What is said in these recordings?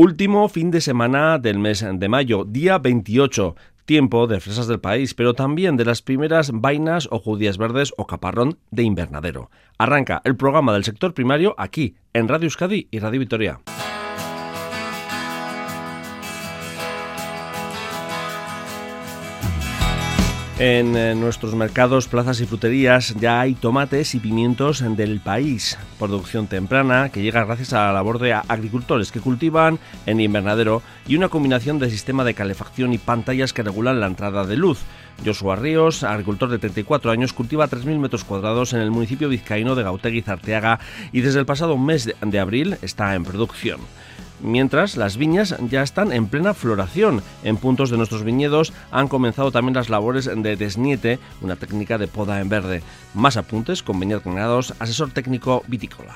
Último fin de semana del mes de mayo, día 28 tiempo de fresas del país, pero también de las primeras vainas o judías verdes o caparrón de invernadero. Arranca el programa del sector primario aquí, en Radio Euskadi y Radio Vitoria. En eh, nuestros mercados, plazas y fruterías ya hay tomates y pimientos del país. Producción temprana que llega gracias a la labor de agricultores que cultivan en invernadero y una combinación de sistema de calefacción y pantallas que regulan la entrada de luz. Joshua Ríos, agricultor de 34 años, cultiva 3.000 metros cuadrados en el municipio vizcaíno de Gautegui Zarteaga y desde el pasado mes de abril está en producción mientras las viñas ya están en plena floración. En puntos de nuestros viñedos han comenzado también las labores de desniete, una técnica de poda en verde. Más apuntes con Beñat Granados, asesor técnico vitícola.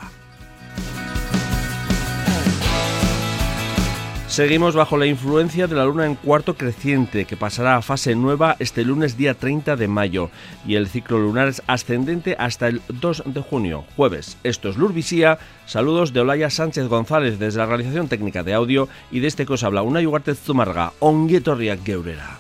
Seguimos bajo la influencia de la luna en cuarto creciente, que pasará a fase nueva este lunes día 30 de mayo, y el ciclo lunar es ascendente hasta el 2 de junio, jueves. Esto es Lurvisía. Saludos de Olaya Sánchez González desde la realización técnica de audio y de este que os habla una Ugarte Zumarga, Onguietorriak Geurera.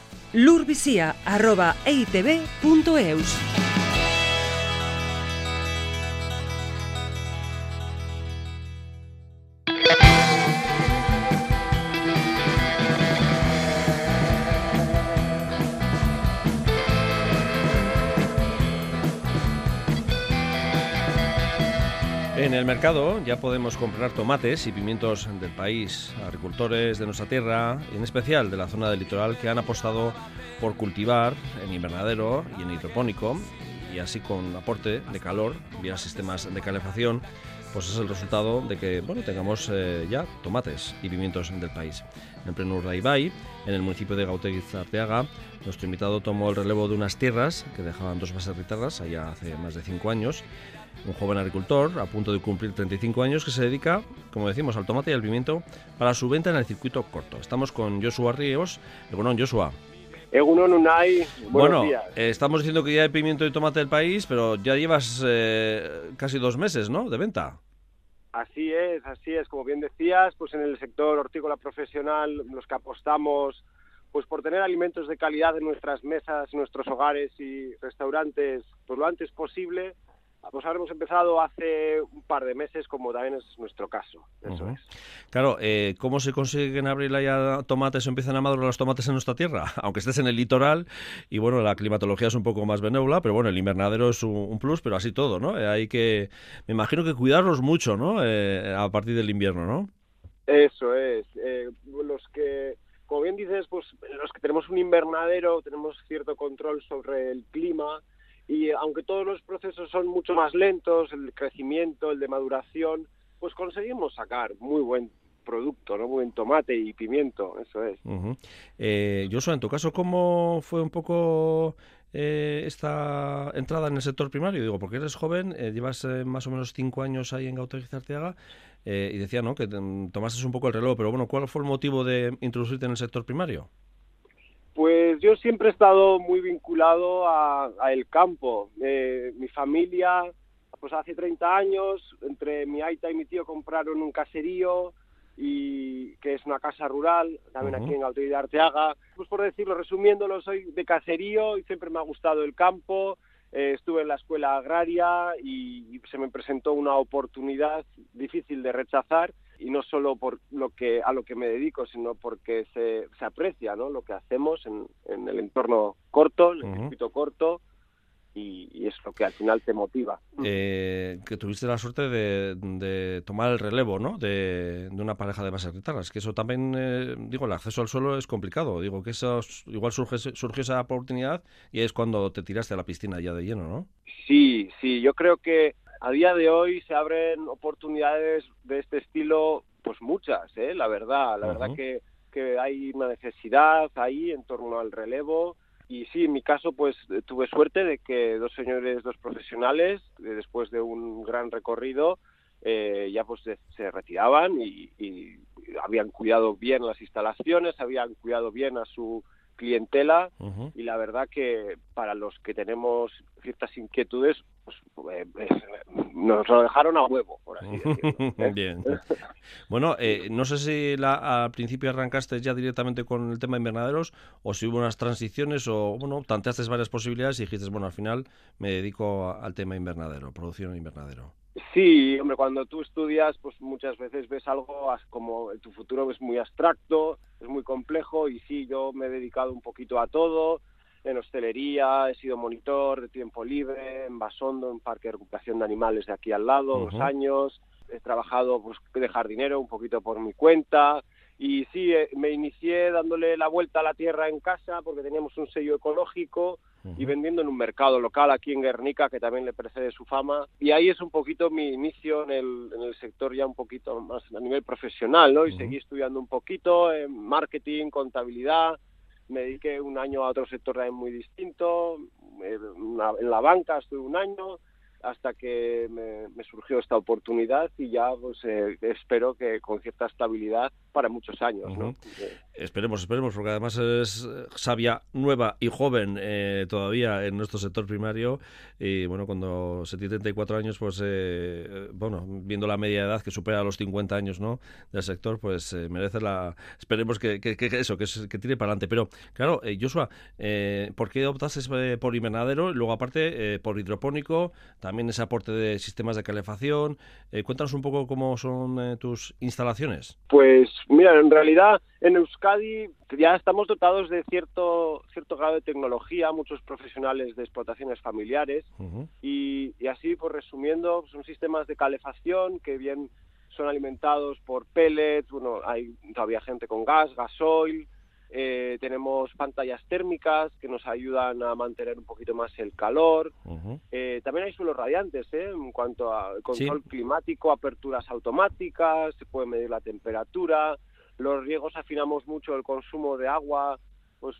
En el mercado ya podemos comprar tomates y pimientos del país, agricultores de nuestra tierra, en especial de la zona del litoral, que han apostado por cultivar en invernadero y en hidropónico, y así con aporte de calor vía sistemas de calefacción, pues es el resultado de que bueno, tengamos eh, ya tomates y pimientos del país. En pleno Urdaibai, en el municipio de Gautegui Zarteaga, nuestro invitado tomó el relevo de unas tierras que dejaban dos bases ritarras allá hace más de cinco años un joven agricultor a punto de cumplir 35 años que se dedica, como decimos, al tomate y al pimiento para su venta en el circuito corto. Estamos con Joshua Ríos. Egunon, Joshua. Egunon Unai, bueno, estamos diciendo que ya hay pimiento y tomate del país, pero ya llevas eh, casi dos meses, ¿no?, de venta. Así es, así es. Como bien decías, pues en el sector hortícola profesional, los que apostamos pues por tener alimentos de calidad en nuestras mesas, en nuestros hogares y restaurantes, pues lo antes posible, pues hemos empezado hace un par de meses, como también es nuestro caso. Eso es. Claro, eh, ¿cómo se consiguen abrir ya tomates o empiezan a madurar los tomates en nuestra tierra? Aunque estés en el litoral y bueno, la climatología es un poco más benévola, pero bueno, el invernadero es un, plus, pero así todo, ¿no? Eh, hay que, me imagino que cuidarlos mucho, ¿no? Eh, a partir del invierno, ¿no? Eso es. los que como bien dices, pues los que tenemos un invernadero tenemos cierto control sobre el clima y aunque todos los procesos son mucho más lentos, el crecimiento, el de maduración, pues conseguimos sacar muy buen producto, ¿no? Muy buen tomate y pimiento, eso es. eh, en tu caso, ¿cómo fue un poco eh, esta entrada en el sector primario? Digo, porque eres joven, eh, llevas eh, más o menos cinco años ahí en Gauteng Arteaga, y decía, ¿no?, que tomaste un poco el reloj, pero bueno, ¿cuál fue el motivo de introducirte en el sector primario? Pues yo siempre he estado muy vinculado a, el campo. Eh, mi familia, pues hace 30 años, entre mi aita y mi tío compraron un caserío y que es una casa rural, también aquí en Gautí de Arteaga. Pues por decirlo, resumiéndolo, soy de caserío y siempre me ha gustado el campo. Eh, estuve en la escuela agraria y se me presentó una oportunidad difícil de rechazar y no solo por lo que a lo que me dedico, sino porque se, se aprecia ¿no? lo que hacemos en, en el entorno corto, el circuito corto, y, es lo que al final te motiva. Eh, que tuviste la suerte de, de tomar el relevo ¿no? de, de, una pareja de bases guitarras, que eso también, eh, digo, el acceso al suelo es complicado, digo que eso igual surge, surgió esa oportunidad y es cuando te tiraste a la piscina ya de lleno, ¿no? Sí, sí, yo creo que a día de hoy se abren oportunidades de este estilo, pues muchas, ¿eh? la verdad, la verdad que, que hay una necesidad ahí en torno al relevo. Y sí, en mi caso pues tuve suerte de que dos señores, dos profesionales, después de un gran recorrido, eh, ya pues se retiraban y, y, habían cuidado bien las instalaciones, habían cuidado bien a su clientela. Y la verdad que para los que tenemos ciertas inquietudes pues, eh, nos lo dejaron a huevo, por así decirlo. ¿eh? Bien. Bueno, eh, no sé si la, al principio arrancaste ya directamente con el tema de invernaderos o si hubo unas transiciones o, bueno, tanteaste varias posibilidades y dijiste, bueno, al final me dedico al tema invernadero, producción invernadero. Sí, hombre, cuando tú estudias, pues muchas veces ves algo como tu futuro es muy abstracto, es muy complejo y sí, yo me he dedicado un poquito a todo, en hostelería, he sido monitor de tiempo libre, en Basondo, en Parque de Recuperación de Animales de aquí al lado, dos años, he trabajado pues, de jardinero un poquito por mi cuenta. Y sí, eh, me inicié dándole la vuelta a la tierra en casa porque teníamos un sello ecológico y vendiendo en un mercado local aquí en Guernica que también le precede su fama. Y ahí es un poquito mi inicio en el, en el sector ya un poquito más a nivel profesional, ¿no? Y seguí estudiando un poquito en marketing, contabilidad, me dediqué un año a otro sector también muy distinto, eh, en la banca estuve un año, hasta que me, surgió esta oportunidad y ya pues eh, espero que con cierta estabilidad para muchos años. ¿no? Esperemos, esperemos, porque además es sabia, nueva y joven eh, todavía en nuestro sector primario y bueno, cuando se tiene 34 años, pues eh, bueno, viendo la media edad que supera los 50 años ¿no? del sector, pues merece la... Esperemos que, que, eso, que, que tire para adelante. Pero claro, Joshua, ¿por qué optaste por invernadero y luego aparte por hidropónico? también ese aporte de sistemas de calefacción. Eh, cuéntanos un poco cómo son eh, tus instalaciones. Pues mira, en realidad en Euskadi ya estamos dotados de cierto, cierto grado de tecnología, muchos profesionales de explotaciones familiares. Y, así, pues resumiendo, son sistemas de calefacción que bien son alimentados por pellets, bueno, hay todavía gente con gas, gasoil, eh, tenemos pantallas térmicas que nos ayudan a mantener un poquito más el calor. Eh, también hay suelos radiantes ¿eh? en cuanto a control climático, aperturas automáticas, se puede medir la temperatura. Los riegos afinamos mucho el consumo de agua, pues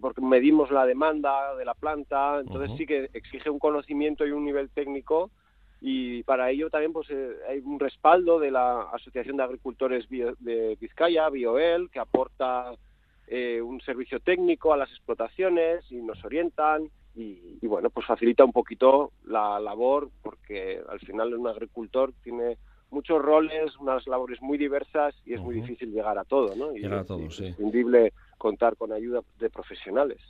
porque medimos la demanda de la planta. Entonces sí que exige un conocimiento y un nivel técnico y para ello también pues hay un respaldo de la Asociación de Agricultores de Vizcaya, BioEL, que aporta eh, un servicio técnico a las explotaciones y nos orientan y, bueno, pues facilita un poquito la labor porque al final un agricultor tiene muchos roles, unas labores muy diversas y es muy difícil llegar a todo, ¿no? Y llegar a todo, es sí. Contar con ayuda de profesionales.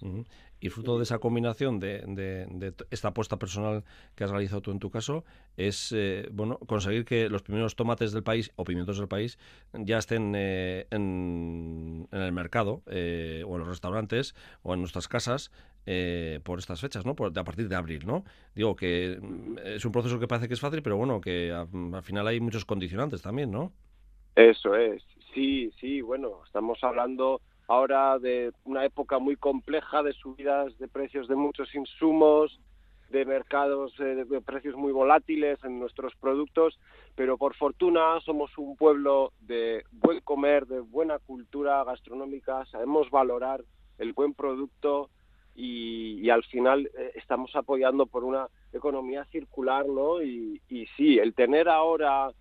Y fruto de esa combinación de, esta apuesta personal que has realizado tú en tu caso, es eh, bueno conseguir que los primeros tomates del país o pimientos del país ya estén eh, en, el mercado eh, o en los restaurantes o en nuestras casas por estas fechas, ¿no? Por, a partir de abril, ¿no? Digo que mm, es un proceso que parece que es fácil, pero bueno, que al final hay muchos condicionantes también, ¿no? Eso es, sí, sí, bueno, estamos hablando ahora de una época muy compleja de subidas de precios de muchos insumos, de mercados eh, de precios muy volátiles en nuestros productos, pero por fortuna somos un pueblo de buen comer, de buena cultura gastronómica, sabemos valorar el buen producto y, al final eh, estamos apoyando por una economía circular, ¿no? Y, y sí, el tener ahora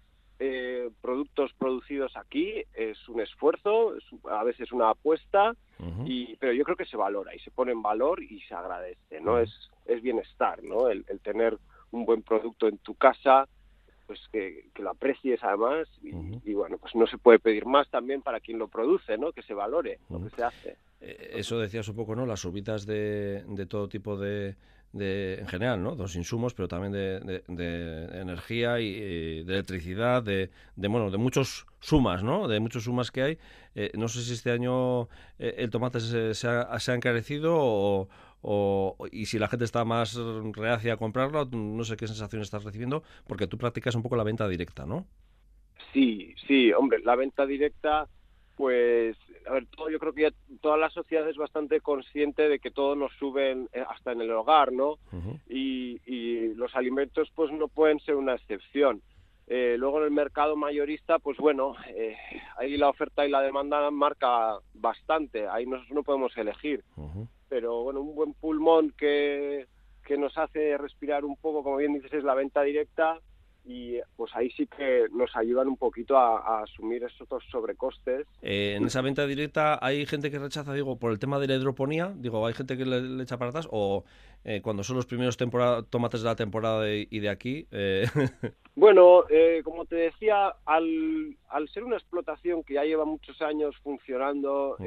eh, productos producidos aquí es un esfuerzo, a veces una apuesta, y, pero yo creo que se valora y se pone en valor y se agradece, ¿no? es, es bienestar, ¿no? El, tener un buen producto en tu casa, pues que, lo aprecies además y, bueno, pues no se puede pedir más también para quien lo produce, ¿no? Que se valore lo que se hace. Eh, eso decías un poco, ¿no? Las subidas de, de todo tipo de, de, en general, ¿no? De los insumos, pero también de, de, energía y de electricidad, de, de, bueno, de muchos sumas, ¿no? De muchos sumas que hay. Eh, no sé si este año eh, el tomate se, se, ha, se ha, encarecido o, o, y si la gente está más reacia a comprarlo, no sé qué sensación estás recibiendo, porque tú practicas un poco la venta directa, ¿no? Sí, sí, hombre, la venta directa pues a ver, todo, yo creo que toda la sociedad es bastante consciente de que todo nos sube eh, hasta en el hogar, ¿no? y, y, los alimentos pues no pueden ser una excepción. Eh, luego en el mercado mayorista, pues bueno, eh, ahí la oferta y la demanda marca bastante, ahí nosotros no podemos elegir. Pero bueno, un buen pulmón que, que nos hace respirar un poco, como bien dices, es la venta directa y pues ahí sí que nos ayudan un poquito a, asumir esos sobrecostes. Eh, en esa venta directa hay gente que rechaza, digo, por el tema de la hidroponía, digo, hay gente que le, echa para atrás o eh, cuando son los primeros tomates de la temporada y de aquí. Eh... Bueno, eh, como te decía, al, al, ser una explotación que ya lleva muchos años funcionando,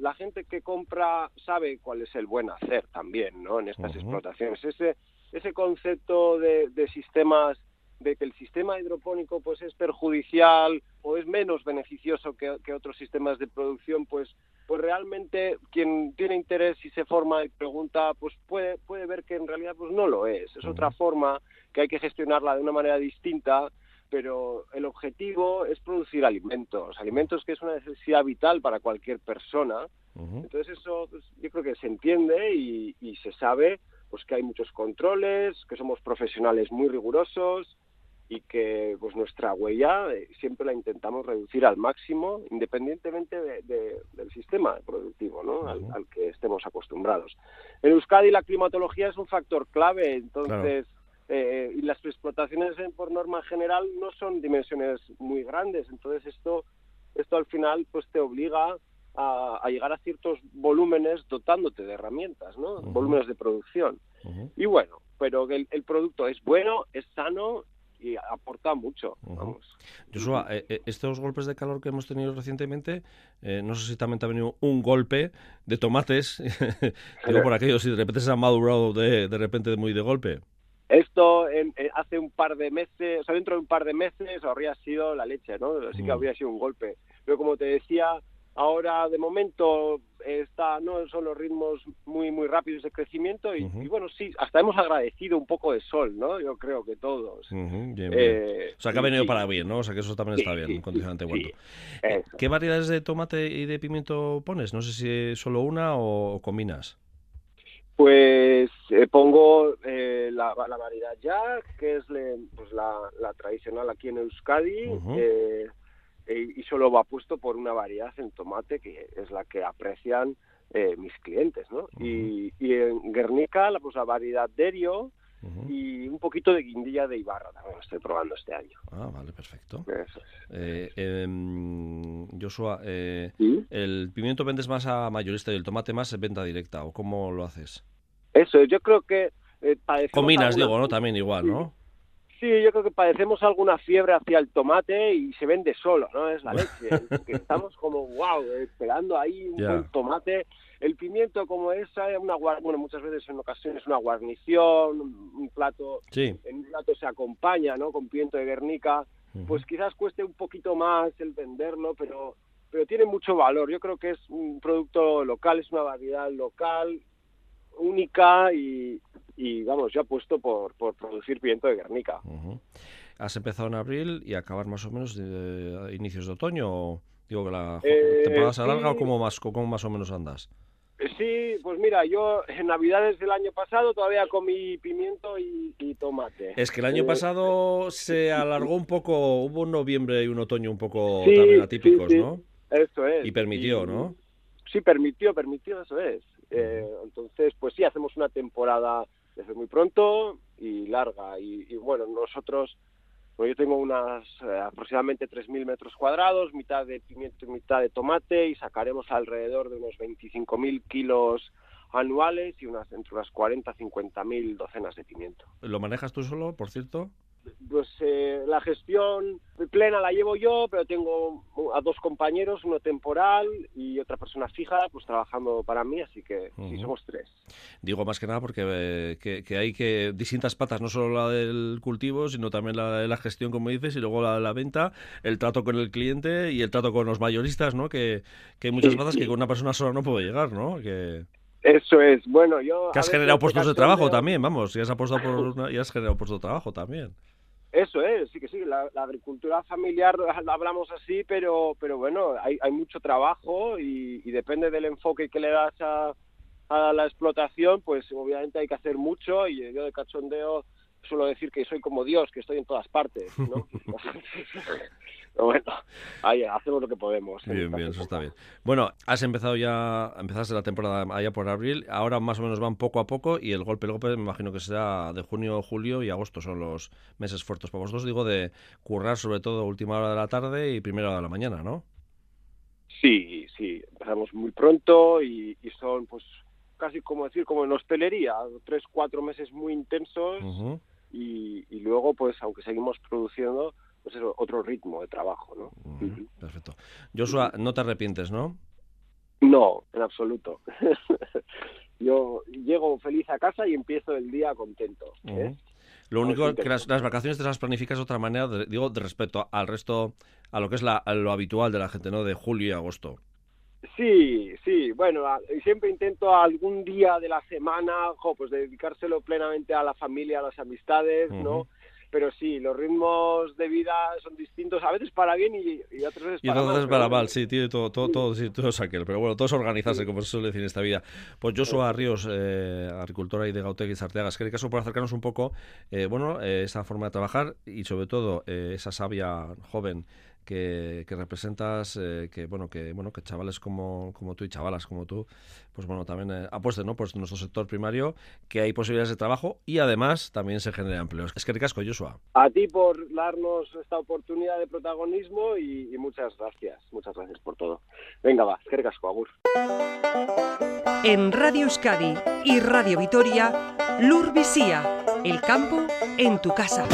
la gente que compra sabe cuál es el buen hacer también, ¿no? En estas explotaciones. Ese, ese concepto de, de sistemas de que el sistema hidropónico pues es perjudicial o es menos beneficioso que, otros sistemas de producción, pues pues realmente quien tiene interés y se forma y pregunta, pues puede, puede ver que en realidad pues no lo es. Es otra forma que hay que gestionarla de una manera distinta, pero el objetivo es producir alimentos, alimentos que es una necesidad vital para cualquier persona. Entonces eso pues, yo creo que se entiende y, y se sabe pues que hay muchos controles, que somos profesionales muy rigurosos, y que pues nuestra huella eh, siempre la intentamos reducir al máximo independientemente del sistema productivo ¿no? al, que estemos acostumbrados. En Euskadi la climatología es un factor clave, entonces eh, y las explotaciones por norma general no son dimensiones muy grandes, entonces esto esto al final pues te obliga a, llegar a ciertos volúmenes dotándote de herramientas, ¿no? Volúmenes de producción. Y bueno, pero el, el producto es bueno, es sano y aporta mucho. Vamos. Joshua, eh, eh, estos golpes de calor que hemos tenido recientemente, eh, no sé si también te ha venido un golpe de tomates, digo por aquello, si de repente se han madurado de, de repente muy de golpe. Esto en, hace un par de meses, o sea, dentro de un par de meses habría sido la leche, ¿no? Así que habría sido un golpe. Pero como te decía, Ahora, de momento, está, no son los ritmos muy muy rápidos de crecimiento y, bueno, sí, hasta hemos agradecido un poco de sol, ¿no? Yo creo que todos. Eh, o sea, que ha venido para bien, ¿no? O sea, que eso también está bien, condicionante bueno. ¿Qué variedades de tomate y de pimiento pones? No sé si solo una o combinas. Pues eh, pongo eh, la, variedad Jack, que es pues la, tradicional aquí en Euskadi. Eh, y solo va puesto por una variedad en tomate que es la que aprecian eh, mis clientes, ¿no? y, en Guernica la, pues, la variedad Derio y un poquito de guindilla de Ibarra también lo estoy probando este año. Ah, vale, perfecto. Eh, em, Joshua, ¿el pimiento vendes más a mayorista y el tomate más en venta directa o cómo lo haces? Eso, yo creo que... Combinas, digo, ¿no? También igual, ¿no? Sí, yo creo que padecemos alguna fiebre hacia el tomate y se vende solo, ¿no? Es la leche. estamos como, wow, esperando ahí un buen tomate. El pimiento como esa, una bueno, muchas veces en ocasiones una guarnición, un plato, en un plato se acompaña, ¿no? Con pimiento de Guernica, pues quizás cueste un poquito más el venderlo, pero pero tiene mucho valor. Yo creo que es un producto local, es una variedad local, única y, y vamos, yo apuesto por, por producir pimiento de Guernica. ¿Has empezado en abril y acabar más o menos de, inicios de otoño? Digo que la eh, temporada se alarga o cómo más, cómo más o menos andas. Eh, sí, pues mira, yo en Navidades del año pasado todavía comí pimiento y, tomate. Es que el año eh, pasado se alargó un poco, hubo un noviembre y un otoño un poco también atípicos, ¿no? Eso es. Y permitió, ¿no? Sí, permitió, permitió, eso es. Entonces, pues sí, hacemos una temporada desde muy pronto y larga. Y, bueno, nosotros, pues yo tengo unas eh, aproximadamente 3.000 metros cuadrados, mitad de pimiento y mitad de tomate, y sacaremos alrededor de unos 25.000 kilos anuales y unas entre unas 40 50.000 docenas de pimiento. ¿Lo manejas tú solo, por cierto? Pues eh, la gestión plena la llevo yo, pero tengo a dos compañeros, uno temporal y otra persona fija, pues trabajando para mí, así que sí, somos tres. Digo más que nada porque eh, que, hay que distintas patas, no solo la del cultivo, sino también la de la gestión, como dices, y luego la de la venta, el trato con el cliente y el trato con los mayoristas, ¿no? Que, que hay muchas patas que con una persona sola no puede llegar, ¿no? Que... Eso es, bueno, yo... Que has generado puestos de trabajo también, vamos, y has apostado por y has generado puestos de trabajo también. Eso es, sí que sí, la, agricultura familiar hablamos así, pero, pero bueno, hay, hay mucho trabajo y, depende del enfoque que le das a, a, la explotación, pues obviamente hay que hacer mucho y yo de cachondeo suelo decir que soy como Dios, que estoy en todas partes, ¿no? bueno, ahí hacemos lo que podemos. Bien, bien, eso está bien. Bueno, has empezado ya, empezaste la temporada allá por abril, ahora más o menos van poco a poco y el golpe, el golpe me imagino que será de junio, julio y agosto son los meses fuertes para vosotros, digo, de currar sobre todo última hora de la tarde y primera hora de la mañana, ¿no? Sí, sí, empezamos muy pronto y, son pues casi como decir como en hostelería, tres, cuatro meses muy intensos y, y luego pues aunque seguimos produciendo pues es otro ritmo de trabajo, ¿no? Perfecto. Joshua, no te arrepientes, ¿no? No, en absoluto. Yo llego feliz a casa y empiezo el día contento. ¿eh? Lo único que las, vacaciones te las planificas de otra manera, digo, de respecto al resto, a lo que es la, lo habitual de la gente, ¿no? De julio y agosto. Sí, sí, bueno, siempre intento algún día de la semana, pues dedicárselo plenamente a la familia, a las amistades, ¿no? pero sí, los ritmos de vida son distintos, a veces para bien y, otras veces para mal. Y otras para mal, sí, tiene todo, todo, todo, sí, todo es aquel. Pero bueno, todo es organizarse, como se suele decir en esta vida. Pues Joshua Ríos, eh, agricultora y de Gautec y Sarteagas, que caso por acercarnos un poco, eh, bueno, eh, esa forma de trabajar y sobre todo eh, esa sabia joven que, representas, eh, que bueno, que bueno, que chavales como, como tú y chavalas como tú, pues bueno, también eh, apuesten, ¿no? Pues nuestro sector primario, que hay posibilidades de trabajo y además también se genera empleos. Es que ricasco, Joshua. A ti por darnos esta oportunidad de protagonismo y, muchas gracias, muchas gracias por todo. Venga, va, es que ricasco, agur. En Radio Euskadi y Radio Vitoria, Lur Visía, el campo en tu casa.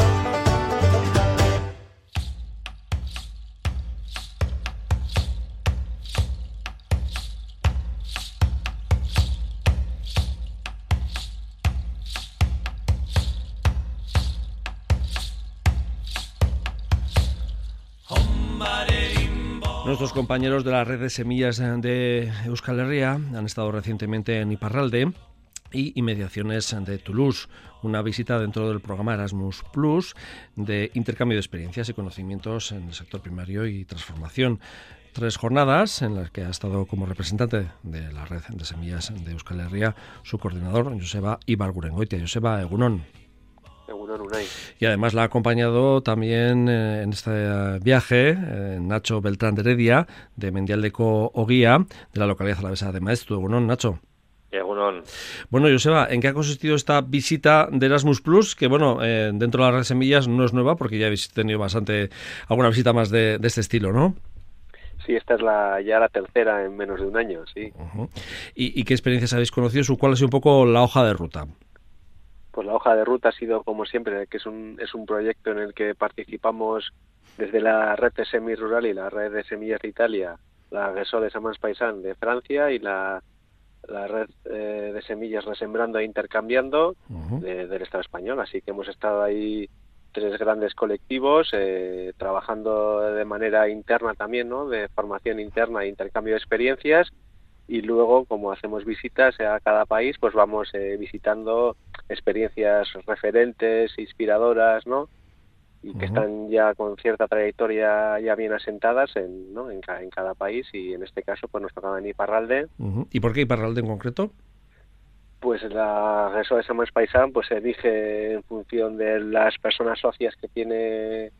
Nuestros compañeros de la red de semillas de Euskal Herria han estado recientemente en Iparralde y inmediaciones de Toulouse, una visita dentro del programa Erasmus Plus de intercambio de experiencias y conocimientos en el sector primario y transformación. Tres jornadas en las que ha estado como representante de la red de semillas de Euskal Herria su coordinador, Joseba Ibargurengoitia. Joseba Egunon. Y además la ha acompañado también eh, en este viaje eh, Nacho Beltrán de Heredia, de Mendialdeco Oguía, de la localidad alavesa de Maestro. Bueno, Nacho. Bueno, Joseba, ¿en qué ha consistido esta visita de Erasmus Plus? Que bueno, eh, dentro de las redes semillas no es nueva porque ya habéis tenido bastante, alguna visita más de, este estilo, ¿no? Sí, esta es la, ya la tercera en menos de un año, sí. ¿Y, ¿Y, qué experiencias habéis conocido? ¿Cuál ha sido un poco la hoja de ruta? Pues la hoja de ruta ha sido como siempre, que es un, es un proyecto en el que participamos desde la red de semi rural y la red de semillas de Italia, la Gueso de Samans Paisan de Francia y la, la red eh, de semillas Resembrando e Intercambiando del Estado español. Así que hemos estado ahí tres grandes colectivos eh, trabajando de manera interna también, ¿no? de formación interna e intercambio de experiencias y luego como hacemos visitas a cada país pues vamos eh, visitando experiencias referentes inspiradoras no y que están ya con cierta trayectoria ya bien asentadas en, ¿no? en, en, cada país y en este caso pues nos tocaba en Iparralde. ¿y por qué Iparralde en concreto? pues la Reso de Samuel Paisán pues se elige en función de las personas socias que tiene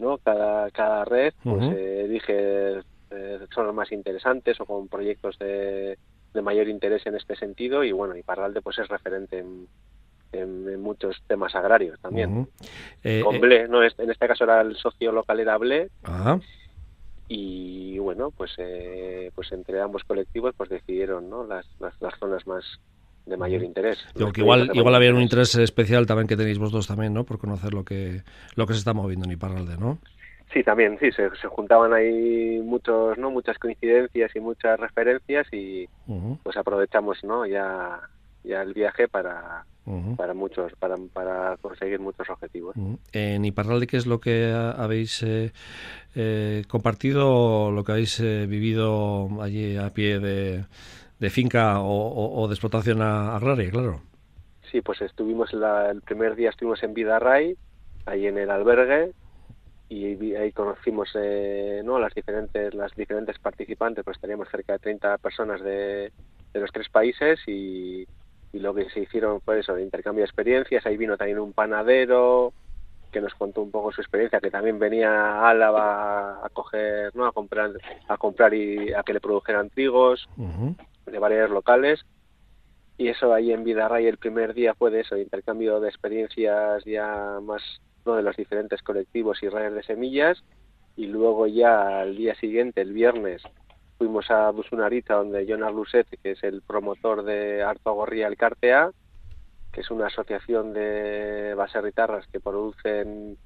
no cada cada red pues se elige eh, son los más interesantes o con proyectos de, mayor interés en este sentido y bueno, y Parralde pues es referente en, muchos temas agrarios también. Eh, con eh, Ble, ¿no? en este caso era el socio local era Ble. Y bueno, pues pues entre ambos colectivos pues decidieron ¿no? las, las, zonas más de mayor interés. igual, igual había un interés especial también que tenéis vosotros también, ¿no? Por conocer lo que lo que se está moviendo en Iparralde, ¿no? Sí, también, sí, se, juntaban ahí muchos, ¿no? Muchas coincidencias y muchas referencias y pues aprovechamos, ¿no? Ya, ya el viaje para, para muchos, para, para conseguir muchos objetivos. En Iparralde, ¿qué es lo que habéis eh, eh, compartido, lo que habéis eh, vivido allí a pie de, de finca o, de explotación agraria, claro? Sí, pues estuvimos el primer día estuvimos en Vidarray, ahí en el albergue, y ahí conocimos eh, ¿no? las diferentes las diferentes participantes pues teníamos cerca de 30 personas de, de los tres países y, y lo que se hicieron fue eso, de intercambio de experiencias. Ahí vino también un panadero que nos contó un poco su experiencia, que también venía a Álava a coger, ¿no? a comprar, a comprar y a que le produjeran trigos de variedades locales. Y eso ahí en Vidarray el primer día fue de eso, de intercambio de experiencias ya más de los diferentes colectivos y redes de semillas. Y luego ya al día siguiente, el viernes, fuimos a Busunarita, donde Jonas Luset, que es el promotor de Arto Gorría el Cartea, que es una asociación de baserritarras que producen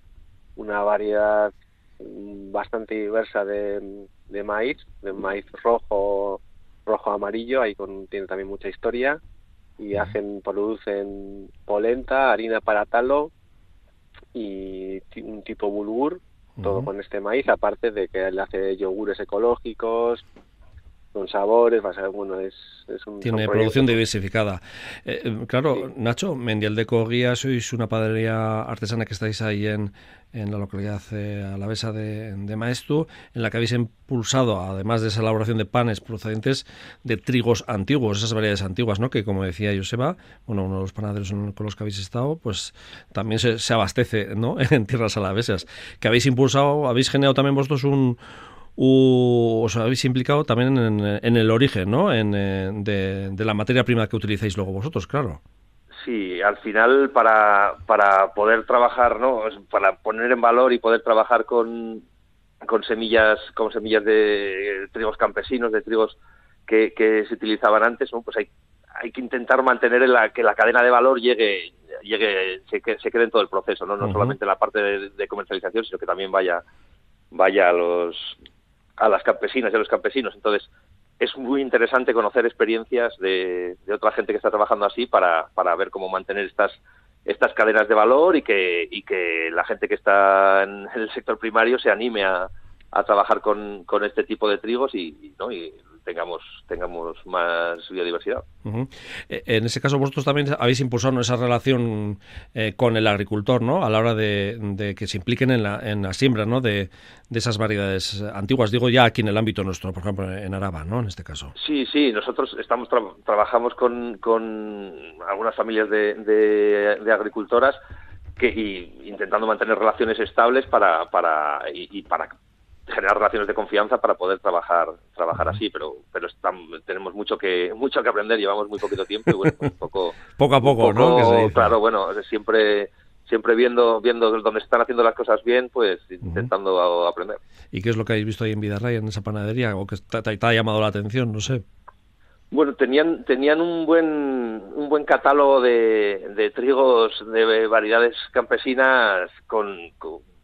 una variedad bastante diversa de, maíz, de maíz rojo, rojo amarillo, ahí con, tiene también mucha historia, y hacen, producen polenta, harina para talo y un tipo bulgur, todo con este maíz, aparte de que él hace yogures ecológicos, con sabores, va a ser, bueno, es, es un... Tiene producción diversificada. Eh, eh, claro, Nacho, Mendiel de Coguía, sois una panadería artesana que estáis ahí en, en la localidad eh, alavesa de, de Maestu, en la que habéis impulsado, además de esa elaboración de panes procedentes de trigos antiguos, esas variedades antiguas, ¿no? que como decía Joseba, bueno, uno de los panaderos con los que habéis estado, pues también se, se abastece ¿no? en tierras alavesas. Que habéis impulsado, habéis generado también vosotros un os habéis implicado también en, el origen, ¿no? En, eh, de, la materia prima que utilizáis luego vosotros, claro. Sí, al final para, para poder trabajar, ¿no? Para poner en valor y poder trabajar con, con semillas, con semillas de trigos campesinos, de trigos que, que se utilizaban antes, ¿no? Pues hay, hay que intentar mantener la, que la cadena de valor llegue, llegue se, se quede en todo el proceso, no, no solamente la parte de, de, comercialización, sino que también vaya, vaya a los a las campesinas y a los campesinos. Entonces, es muy interesante conocer experiencias de, otra gente que está trabajando así para, para ver cómo mantener estas estas cadenas de valor y que, y que la gente que está en el sector primario se anime a, a trabajar con, con este tipo de trigos y, ¿no? y tengamos tengamos más biodiversidad. Eh, en ese caso vosotros también habéis impulsado esa relación eh, con el agricultor, ¿no? A la hora de, que se impliquen en la, en la siembra, ¿no? De, esas variedades antiguas, digo ya aquí en el ámbito nuestro, por ejemplo en Araba, ¿no? En este caso. Sí, sí, nosotros estamos trabajamos con, con algunas familias de, de, agricultoras que y intentando mantener relaciones estables para, para y para generar relaciones de confianza para poder trabajar trabajar así pero pero tenemos mucho que mucho que aprender llevamos muy poquito tiempo y bueno pues poco poco a poco, no claro bueno siempre siempre viendo viendo dónde están haciendo las cosas bien pues intentando aprender. Y qué es lo que habéis visto ahí en Vidarray en esa panadería o que te, ha llamado la atención no sé. Bueno, tenían tenían un buen un buen catálogo de, de trigos de variedades campesinas con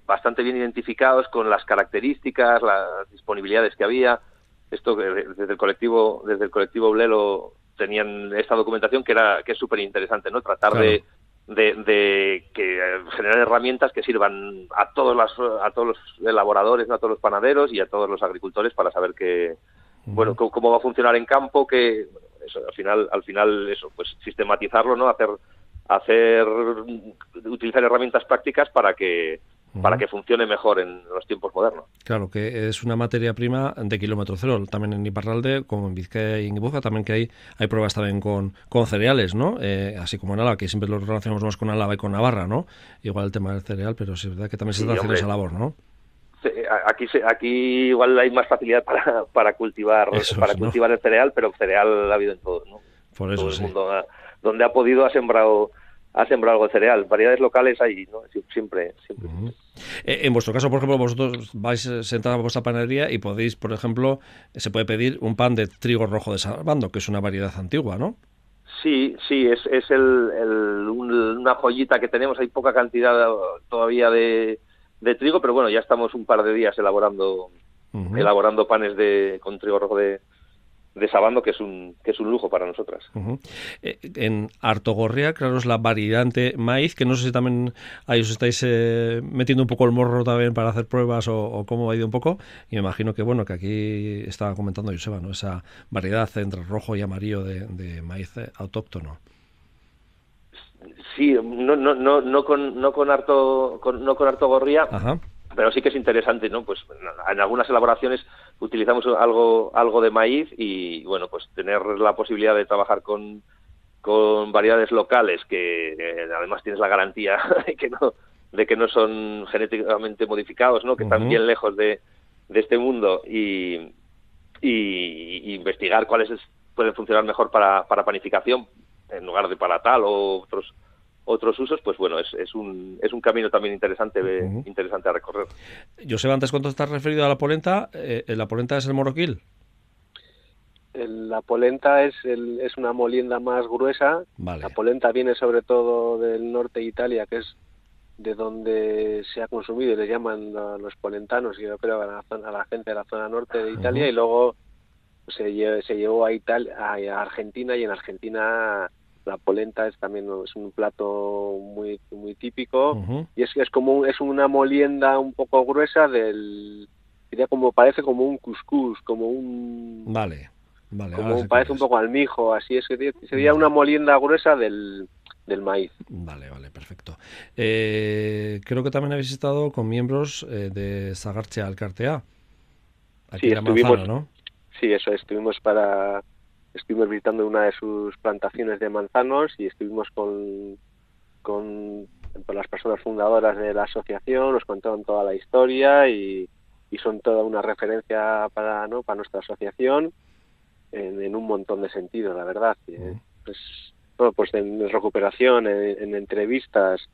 bastante bien identificados con las características, las disponibilidades que había. Esto desde el colectivo, desde el colectivo Blelo tenían esta documentación que era que es súper interesante, ¿no? Tratar de, de, que eh, generar herramientas que sirvan a todos las a todos los elaboradores, a todos los panaderos y a todos los agricultores para saber que bueno cómo, va a funcionar en campo, que eso al final al final eso pues sistematizarlo, ¿no? Hacer hacer utilizar herramientas prácticas para que para que funcione mejor en los tiempos modernos. Claro, que es una materia prima de kilómetro cero, también en Iparralde, como en Vizcaya y en Ibuja, también que hay, hay pruebas también con, con cereales, ¿no? Eh, así como en Álava, que siempre lo relacionamos más con Álava y con Navarra, ¿no? Igual el tema del cereal, pero es verdad que también se está haciendo esa labor, ¿no? Aquí, aquí igual hay más facilidad para, para cultivar para cultivar el cereal, pero cereal ha habido en todo, ¿no? Por eso, todo el mundo donde ha podido ha sembrado ha sembrado algo de cereal. Variedades locales hay, ¿no? Siempre, siempre. Eh, en vuestro caso, por ejemplo, vosotros vais sentados a vuestra panadería y podéis, por ejemplo, se puede pedir un pan de trigo rojo de Salvando, que es una variedad antigua, ¿no? Sí, sí, es, es el, una joyita que tenemos. Hay poca cantidad todavía de, de trigo, pero bueno, ya estamos un par de días elaborando, elaborando panes de, con trigo rojo de, de Sabando, que es un, que es un lujo para nosotras. Eh, en Artogorria, claro, es la variante maíz, que no sé si también ahí os estáis eh, metiendo un poco el morro también para hacer pruebas o, cómo ha ido un poco. Y me imagino que, bueno, que aquí estaba comentando Joseba, ¿no? Esa variedad entre rojo y amarillo de, maíz eh, autóctono. Sí, no, no, no, no con, no con harto, no con Artogorria. Ajá pero sí que es interesante, ¿no? Pues en algunas elaboraciones utilizamos algo algo de maíz y bueno, pues tener la posibilidad de trabajar con con variedades locales que eh, además tienes la garantía de que no de que no son genéticamente modificados, ¿no? Que están bien lejos de, de este mundo y, y, investigar cuáles pueden funcionar mejor para, para panificación en lugar de para tal o otros otros usos, pues bueno, es, es, un, es un camino también interesante, interesante a recorrer. José, antes cuando estás referido a la polenta, eh, ¿la polenta es el moroquil? La polenta es, el, es una molienda más gruesa. La polenta viene sobre todo del norte de Italia, que es de donde se ha consumido y le llaman a los polentanos, yo creo, a la, a la gente de la zona norte de Italia, y luego se, se llevó a, Italia, a Argentina y en Argentina la polenta es también es un plato muy muy típico y es es como es una molienda un poco gruesa del diría como parece como un cuscús como un vale vale como parece un poco almijo así es que sería una molienda gruesa del, del maíz. Vale vale perfecto. Eh, creo que también habéis estado con miembros eh, de Sagarche Alcartea. Aquí sí, en estuvimos, ¿no? sí eso estuvimos para estuvimos visitando una de sus plantaciones de manzanos y estuvimos con, con, las personas fundadoras de la asociación, nos contaron toda la historia y, son toda una referencia para, ¿no? para nuestra asociación en, un montón de sentidos, la verdad. Pues, pues en recuperación, en, entrevistas,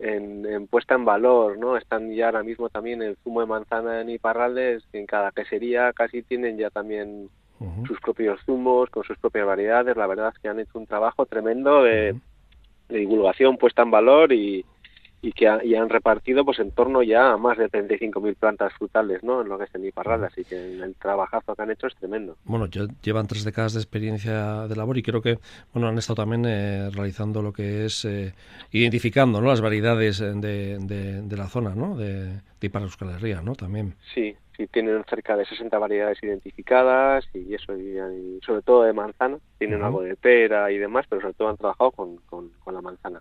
en, puesta en valor, ¿no? Están ya ahora mismo también el zumo de manzana en Iparraldes, en cada quesería casi tienen ya también sus propios zumos, con sus propias variedades. La verdad es que han hecho un trabajo tremendo de, divulgación puesta en valor y, y que han repartido pues en torno ya a más de 35.000 plantas frutales ¿no? en lo que es en Iparral, así que el trabajazo que han hecho es tremendo. Bueno, ya llevan tres décadas de experiencia de labor y creo que bueno han estado también eh, realizando lo que es eh, identificando ¿no? las variedades de, de, la zona ¿no? de, de Euskal ¿no? también. Sí, tienen cerca de 60 variedades identificadas y eso, y, sobre todo de manzana, tienen algo de pera y demás, pero sobre todo han trabajado con, con, la manzana.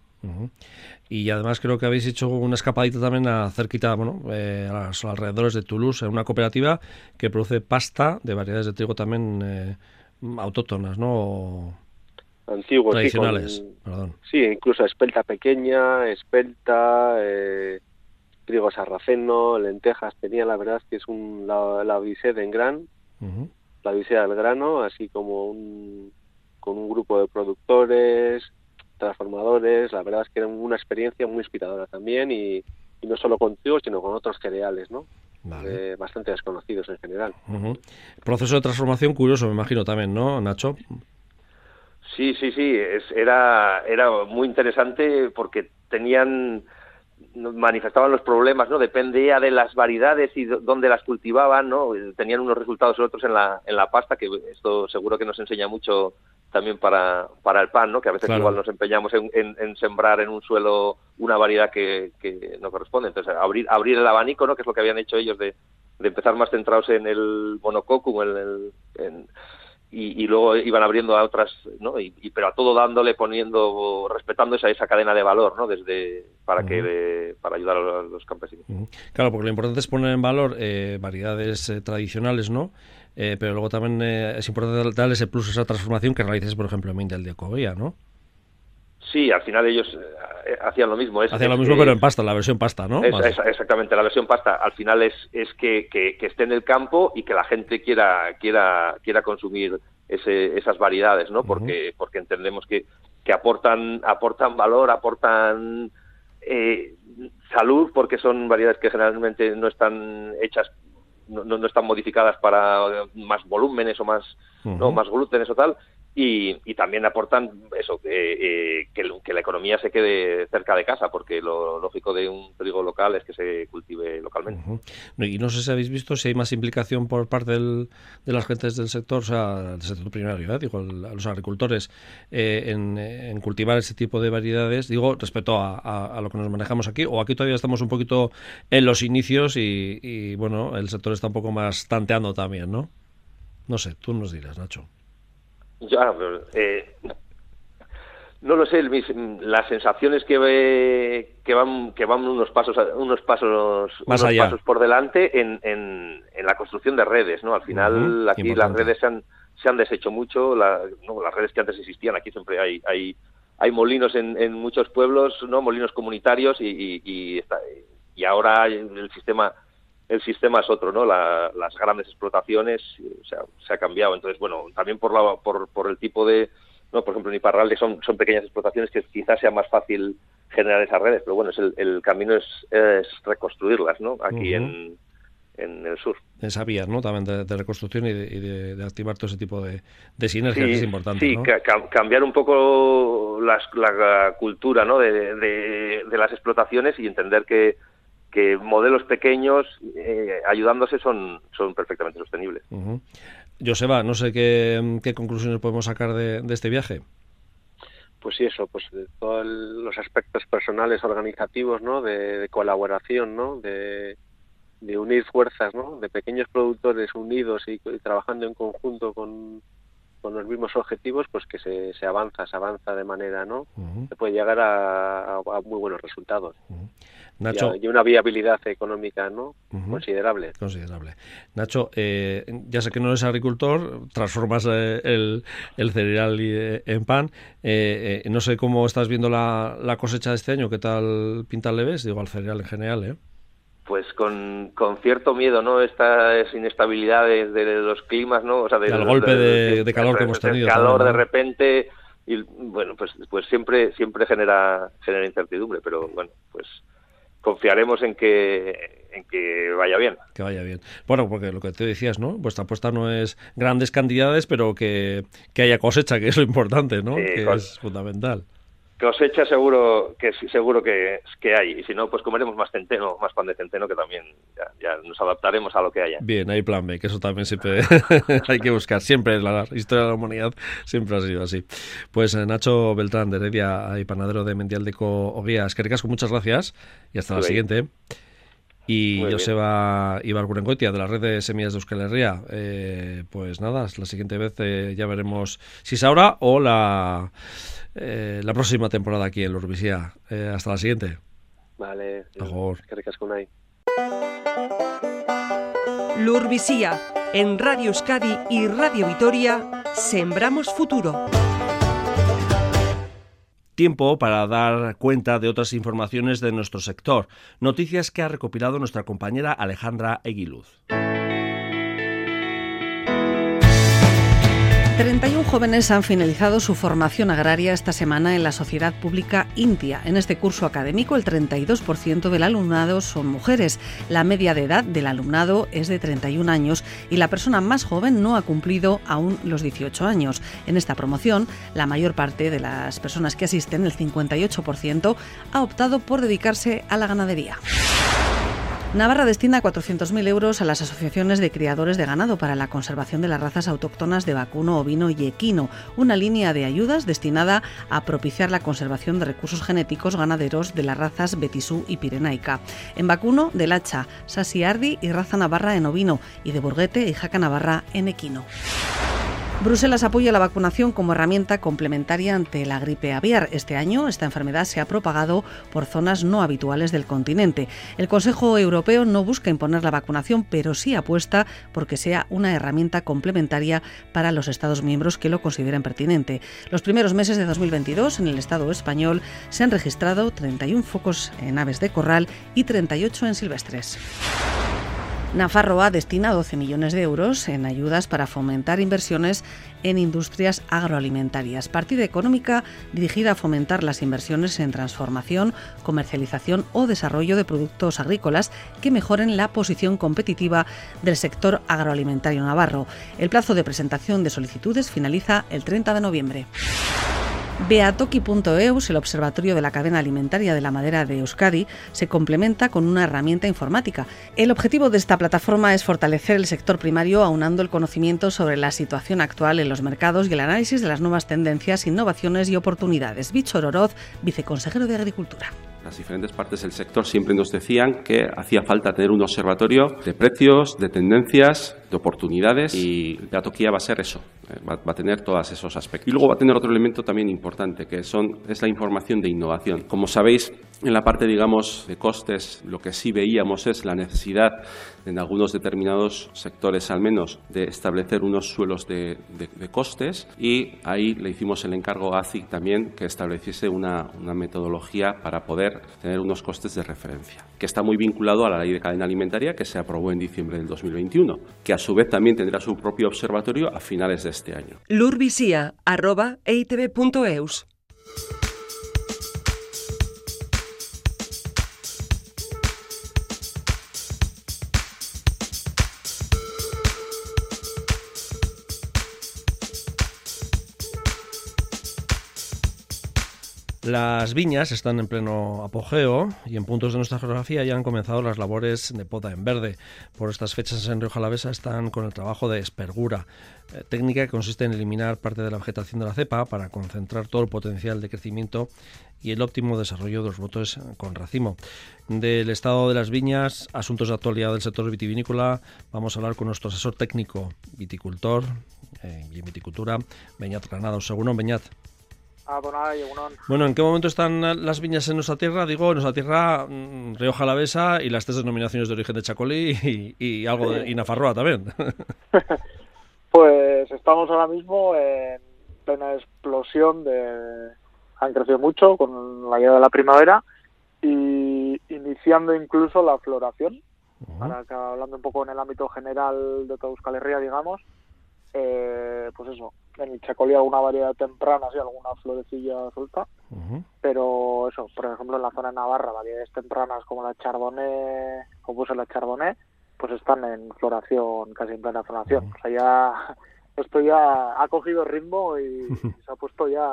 Y además creo que habéis hecho una escapadita también a cerquita, bueno, eh, a los alrededores de Toulouse, en una cooperativa que produce pasta de variedades de trigo también eh, autóctonas, ¿no? Antiguos, tradicionales, perdón. Sí, incluso espelta pequeña, espelta, eh, trigo sarraceno, lentejas, tenía la verdad que es un, la, la de en gran, la visera del grano, así como un, con un grupo de productores, transformadores, la verdad es que era una experiencia muy inspiradora también y, no solo con trigo, sino con otros cereales, ¿no? Eh, bastante desconocidos en general. Proceso de transformación curioso, me imagino también, ¿no, Nacho? Sí, sí, sí, es, era, era muy interesante porque tenían manifestaban los problemas, ¿no? Dependía de las variedades y dónde las cultivaban, ¿no? Tenían unos resultados u otros en la, en la pasta, que esto seguro que nos enseña mucho también para, para el pan, ¿no? Que a veces igual nos empeñamos en, en, sembrar en un suelo una variedad que, que no corresponde. Entonces, abrir, abrir el abanico, ¿no? Que es lo que habían hecho ellos de, de empezar más centrados en el monococum, en, el, en, y, luego iban abriendo a otras, ¿no? Y, pero a todo dándole, poniendo, respetando esa, esa cadena de valor, ¿no? Desde para que para ayudar a los, campesinos. Claro, porque lo importante es poner en valor eh, variedades eh, tradicionales, ¿no? Eh, pero luego también es importante darle ese plus, esa transformación que realices, por ejemplo, en Mindel de Covea, ¿no? Sí, al final ellos eh, hacían lo mismo. hacían lo mismo, pero en pasta, la versión pasta, ¿no? exactamente, la versión pasta. Al final es, es que, que, esté en el campo y que la gente quiera, quiera, quiera consumir ese, esas variedades, ¿no? Porque, porque entendemos que, que aportan, aportan valor, aportan eh, salud, porque son variedades que generalmente no están hechas no, no, están modificadas para más volúmenes o más, ¿no? más glútenes o tal, y, también aportan eso, eh, que, la economía se quede cerca de casa, porque lo lógico de un trigo local es que se cultive localmente. Y no sé si habéis visto si hay más implicación por parte de las gentes del sector, o sea, del sector primario, ¿eh? digo, a los agricultores, eh, en, cultivar ese tipo de variedades, digo, respecto a, lo que nos manejamos aquí, o aquí todavía estamos un poquito en los inicios y, y bueno, el sector está un poco más tanteando también, ¿no? No sé, tú nos dirás, Nacho. Ya, eh, no lo sé, las sensaciones que que van que van unos pasos unos pasos Más pasos por delante en, en, la construcción de redes, ¿no? Al final aquí las redes se han se han deshecho mucho, las redes que antes existían, aquí siempre hay, hay, hay molinos en, muchos pueblos, no molinos comunitarios y, y, y ahora el sistema el sistema es otro, ¿no? las grandes explotaciones o sea, se ha cambiado. Entonces, bueno, también por, la, por, por el tipo de, no, por ejemplo, en Iparralde son, son pequeñas explotaciones que quizás sea más fácil generar esas redes, pero bueno, es el, el camino es, es, reconstruirlas, ¿no? Aquí en, en el sur. Esa vía, ¿no? También de, reconstrucción y, de, activar todo ese tipo de, de sinergias que es importante. Sí, cambiar un poco la, cultura ¿no? de, las explotaciones y entender que, que modelos pequeños eh, ayudándose son, son perfectamente sostenibles. Joseba, no sé qué, qué conclusiones podemos sacar de, este viaje pues sí, eso, pues de todos los aspectos personales, organizativos, ¿no? De, colaboración, ¿no? De, unir fuerzas, ¿no? De pequeños productores unidos y, trabajando en conjunto con, con, los mismos objetivos, pues que se, se avanza, se avanza de manera, ¿no? Se puede llegar a, muy buenos resultados. Nacho, y una viabilidad económica no considerable. Considerable. Nacho, eh, ya sé que no eres agricultor, transformas eh, el, el, cereal eh, en pan. no sé cómo estás viendo la, la, cosecha de este año, ¿qué tal pinta le ves? Digo, al cereal en general, ¿eh? Pues con, con cierto miedo, ¿no? Estas inestabilidades de los climas, ¿no? O sea, del golpe de, calor que hemos tenido. calor de repente y bueno, pues pues siempre siempre genera genera incertidumbre, pero bueno, pues confiaremos en que en que vaya bien. Que vaya bien. Bueno, porque lo que te decías, ¿no? Vuestra apuesta no es grandes cantidades, pero que, que haya cosecha, que es lo importante, ¿no? que es fundamental cosecha seguro que seguro que, que hay. Y si no pues comeremos más centeno más pan de centeno que también ya, nos adaptaremos a lo que haya. Bien hay plan B que eso también siempre hay que buscar. Siempre en la historia de la humanidad siempre ha sido así. Pues eh, Nacho Beltrán de Heredia y panadero de Mendial de Oguías que con muchas gracias y hasta la siguiente y Joseba Ibargurengoitia de la red de semillas de Euskal Herria. Eh, pues nada, la siguiente vez eh, ya veremos si es ahora o la eh, la próxima temporada aquí en Lurvisía. Eh, hasta la siguiente. Vale. Mejor. Lurvisía, en Radio Euskadi y Radio Vitoria, sembramos futuro. Tiempo para dar cuenta de otras informaciones de nuestro sector, noticias que ha recopilado nuestra compañera Alejandra Eguiluz. 31 jóvenes han finalizado su formación agraria esta semana en la Sociedad Pública India. En este curso académico, el 32% del alumnado son mujeres. La media de edad del alumnado es de 31 años y la persona más joven no ha cumplido aún los 18 años. En esta promoción, la mayor parte de las personas que asisten, el 58%, ha optado por dedicarse a la ganadería. Navarra destina 400.000 euros a las asociaciones de criadores de ganado para la conservación de las razas autóctonas de vacuno, ovino y equino, una línea de ayudas destinada a propiciar la conservación de recursos genéticos ganaderos de las razas Betisú y Pirenaica. En vacuno, del hacha, Sasiardi y raza navarra en ovino, y de Burguete y Jaca Navarra en equino. Bruselas apoya la vacunación como herramienta complementaria ante la gripe aviar. Este año esta enfermedad se ha propagado por zonas no habituales del continente. El Consejo Europeo no busca imponer la vacunación, pero sí apuesta por que sea una herramienta complementaria para los Estados miembros que lo consideren pertinente. Los primeros meses de 2022 en el Estado español se han registrado 31 focos en aves de corral y 38 en silvestres. Nafarroa destina 12 millones de euros en ayudas para fomentar inversiones en industrias agroalimentarias, partida económica dirigida a fomentar las inversiones en transformación, comercialización o desarrollo de productos agrícolas que mejoren la posición competitiva del sector agroalimentario navarro. El plazo de presentación de solicitudes finaliza el 30 de noviembre. Beatoki.eus, el observatorio de la cadena alimentaria de la madera de Euskadi, se complementa con una herramienta informática. El objetivo de esta plataforma es fortalecer el sector primario aunando el conocimiento sobre la situación actual en los mercados y el análisis de las nuevas tendencias, innovaciones y oportunidades. Bicho Oroz, viceconsejero de Agricultura las diferentes partes del sector siempre nos decían que hacía falta tener un observatorio de precios, de tendencias, de oportunidades y Gatoquía va a ser eso, eh, va, a tener todos esos aspectos. Y luego va a tener otro elemento también importante que son, es la información de innovación. Como sabéis, En la parte, digamos, de costes, lo que sí veíamos es la necesidad, en algunos determinados sectores al menos, de establecer unos suelos de, costes y ahí le hicimos el encargo a ACIC también que estableciese una, una, metodología para poder tener unos costes de referencia, que está muy vinculado a la ley de cadena alimentaria que se aprobó en diciembre del 2021, que a su vez también tendrá su propio observatorio a finales de este año. Las viñas están en pleno apogeo y en puntos de nuestra geografía ya han comenzado las labores de poda en verde. Por estas fechas en Río Jalavesa están con el trabajo de espergura, eh, técnica que consiste en eliminar parte de la vegetación de la cepa para concentrar todo el potencial de crecimiento y el óptimo desarrollo de los brotes con racimo. Del estado de las viñas, asuntos de actualidad del sector vitivinícola, vamos a hablar con nuestro asesor técnico viticultor eh, y en viticultura, Beñat Granados. Según Beñat. Bueno, ¿en qué momento están las viñas en nuestra tierra? Digo, en nuestra tierra, mm, Río Jalavesa y las tres denominaciones de origen de Chacolí y, algo de Inafarroa también. pues estamos ahora mismo en plena explosión de... Han crecido mucho con la llegada de la primavera y iniciando incluso la floración. Que, hablando un poco en el ámbito general de toda Euskal Herria, digamos, eh, pues eso, en el Chacolí alguna variedad temprana, y alguna florecilla suelta, pero eso, por ejemplo en la zona de Navarra, variedades tempranas como la Chardonnay, como puse la Chardonnay, pues están en floración, casi en plena floración. O sea, ya esto ya ha cogido ritmo y se ha puesto ya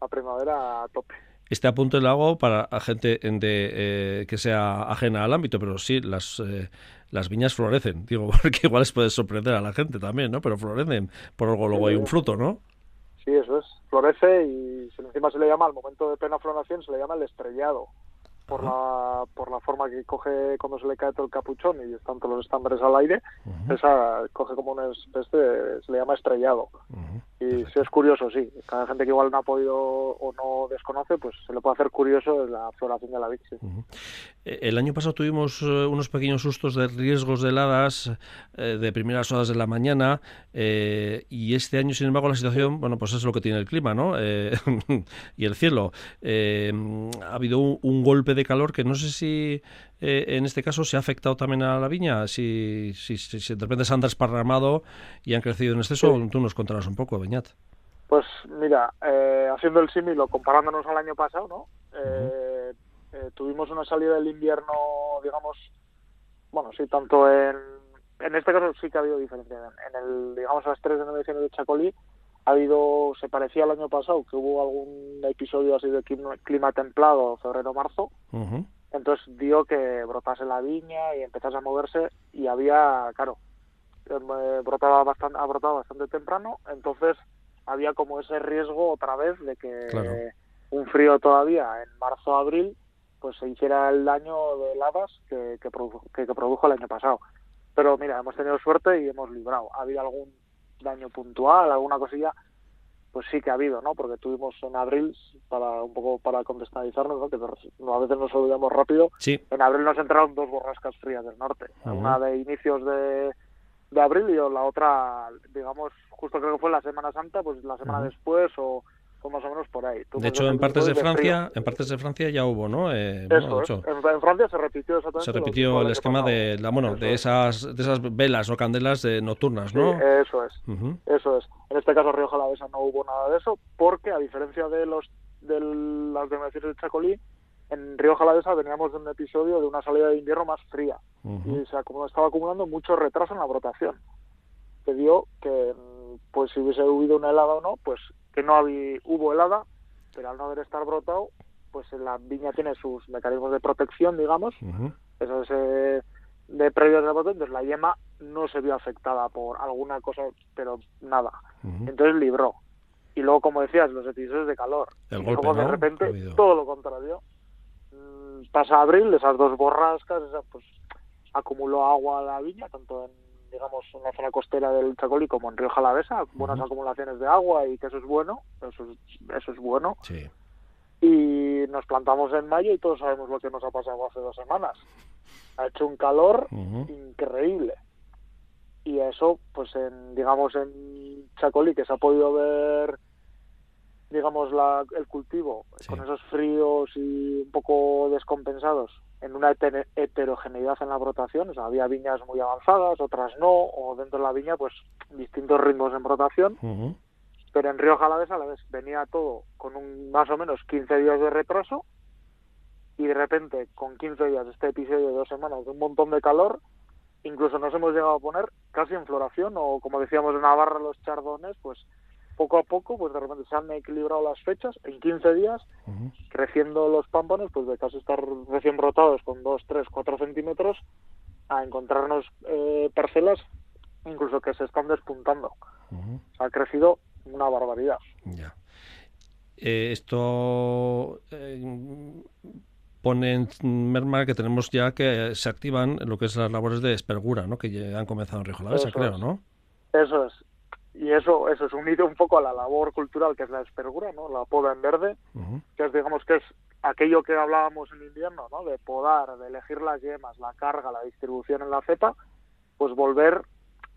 la primavera a tope. Este apunte lo hago para gente de, eh, que sea ajena al ámbito, pero sí, las, eh, las viñas florecen, digo, porque igual les puede sorprender a la gente también, ¿no? Pero florecen, por algo luego hay un fruto, ¿no? Sí, eso es, florece y encima se le llama, al momento de plena floración, se le llama el estrellado por la, por la forma que coge cuando se le cae todo el capuchón y están todos los estambres al aire, esa coge como un especie, se le llama estrellado. Y si es curioso, sí. Cada gente que igual no ha podido o no desconoce, pues se le puede hacer curioso la floración de la vid. Eh, el año pasado tuvimos eh, unos pequeños sustos de riesgos de heladas eh, de primeras horas de la mañana y este año, sin embargo, la situación, bueno, pues es lo que tiene el clima, ¿no? y el cielo. ha habido un golpe de calor que no sé si eh, en este caso se ha afectado también a la viña, si, si, si, de repente se han desparramado y han crecido en exceso, tú nos contarás un poco, Beñat. Pues mira, eh, haciendo el símil comparándonos al año pasado, ¿no? Eh, tuvimos una salida del invierno, digamos, bueno, sí, tanto en, en este caso sí que ha habido diferencia. En el, digamos, a las tres denominaciones de Chacolí ha habido, se parecía al año pasado, que hubo algún episodio así de clima, templado, febrero-marzo, entonces dio que brotase la viña y empezase a moverse y había, claro, eh, brotaba bastante, ha brotado bastante temprano, entonces había como ese riesgo otra vez de que un frío todavía en marzo-abril pues se hiciera el daño de heladas que, que, que, produjo el año pasado. Pero mira, hemos tenido suerte y hemos librado. Ha habido algún daño puntual, alguna cosilla, pues sí que ha habido, ¿no? Porque tuvimos en abril, para un poco para contextualizarnos, ¿no? que a veces nos olvidamos rápido, sí. en abril nos entraron dos borrascas frías del norte, una de inicios de, de abril y la otra, digamos, justo creo que fue la Semana Santa, pues la semana después o fue más o menos por ahí. de hecho, en partes de Francia, en partes de Francia ya hubo, ¿no? Eh, Eso, en, Francia se repitió exactamente. Se repitió el esquema de la, bueno, de esas, de esas velas o candelas de nocturnas, ¿no? eso es, eso es. En este caso, Río Jalavesa no hubo nada de eso, porque a diferencia de los de las denominaciones de Chacolí, en Río Jalavesa veníamos de un episodio de una salida de invierno más fría y se estaba acumulando mucho retraso en la brotación. Que dio que, pues si hubiese habido una helada o no, pues que no había, hubo helada, pero al no haber estar brotado, pues la viña tiene sus mecanismos de protección, digamos, eso es eh, de previos de brote, entonces la yema no se vio afectada por alguna cosa, pero nada. Entonces libró. Y luego, como decías, los episodios de calor. y luego de repente, todo lo contrario. Mm, pasa abril, esas dos borrascas, esa, pues acumuló agua a la viña, tanto en digamos, en la zona costera del Chacolí como en Río Jalavesa, buenas acumulaciones de agua y que eso es bueno, eso es, eso es bueno. y nos plantamos en mayo y todos sabemos lo que nos ha pasado hace dos semanas. Ha hecho un calor increíble. Y eso, pues en, digamos, en Chacolí, que se ha podido ver, digamos, la, el cultivo con esos fríos y un poco descompensados, en una heterogeneidad en la brotación, o sea, había viñas muy avanzadas, otras no, o dentro de la viña, pues distintos ritmos en brotación. Pero en Río Jalavesa a la vez venía todo con un más o menos 15 días de retraso y de repente con 15 días este episodio de dos semanas de un montón de calor incluso nos hemos llegado a poner casi en floración o como decíamos en Navarra los chardones pues poco a poco pues de repente se han equilibrado las fechas en 15 días creciendo los pámpanos pues de casi estar recién brotados con 2, 3, 4 centímetros a encontrarnos eh, parcelas incluso que se están despuntando ha crecido una barbaridad. Ya. Eh, esto eh, pone en merma que tenemos ya que se activan lo que es las labores de espergura, ¿no? Que ya han comenzado en Río Jalavesa, creo, ¿no? Eso es. Y eso, eso es unido un poco a la labor cultural que es la espergura, ¿no? La poda en verde, que es, digamos, que es aquello que hablábamos en invierno, ¿no? De podar, de elegir las yemas, la carga, la distribución en la cepa, pues volver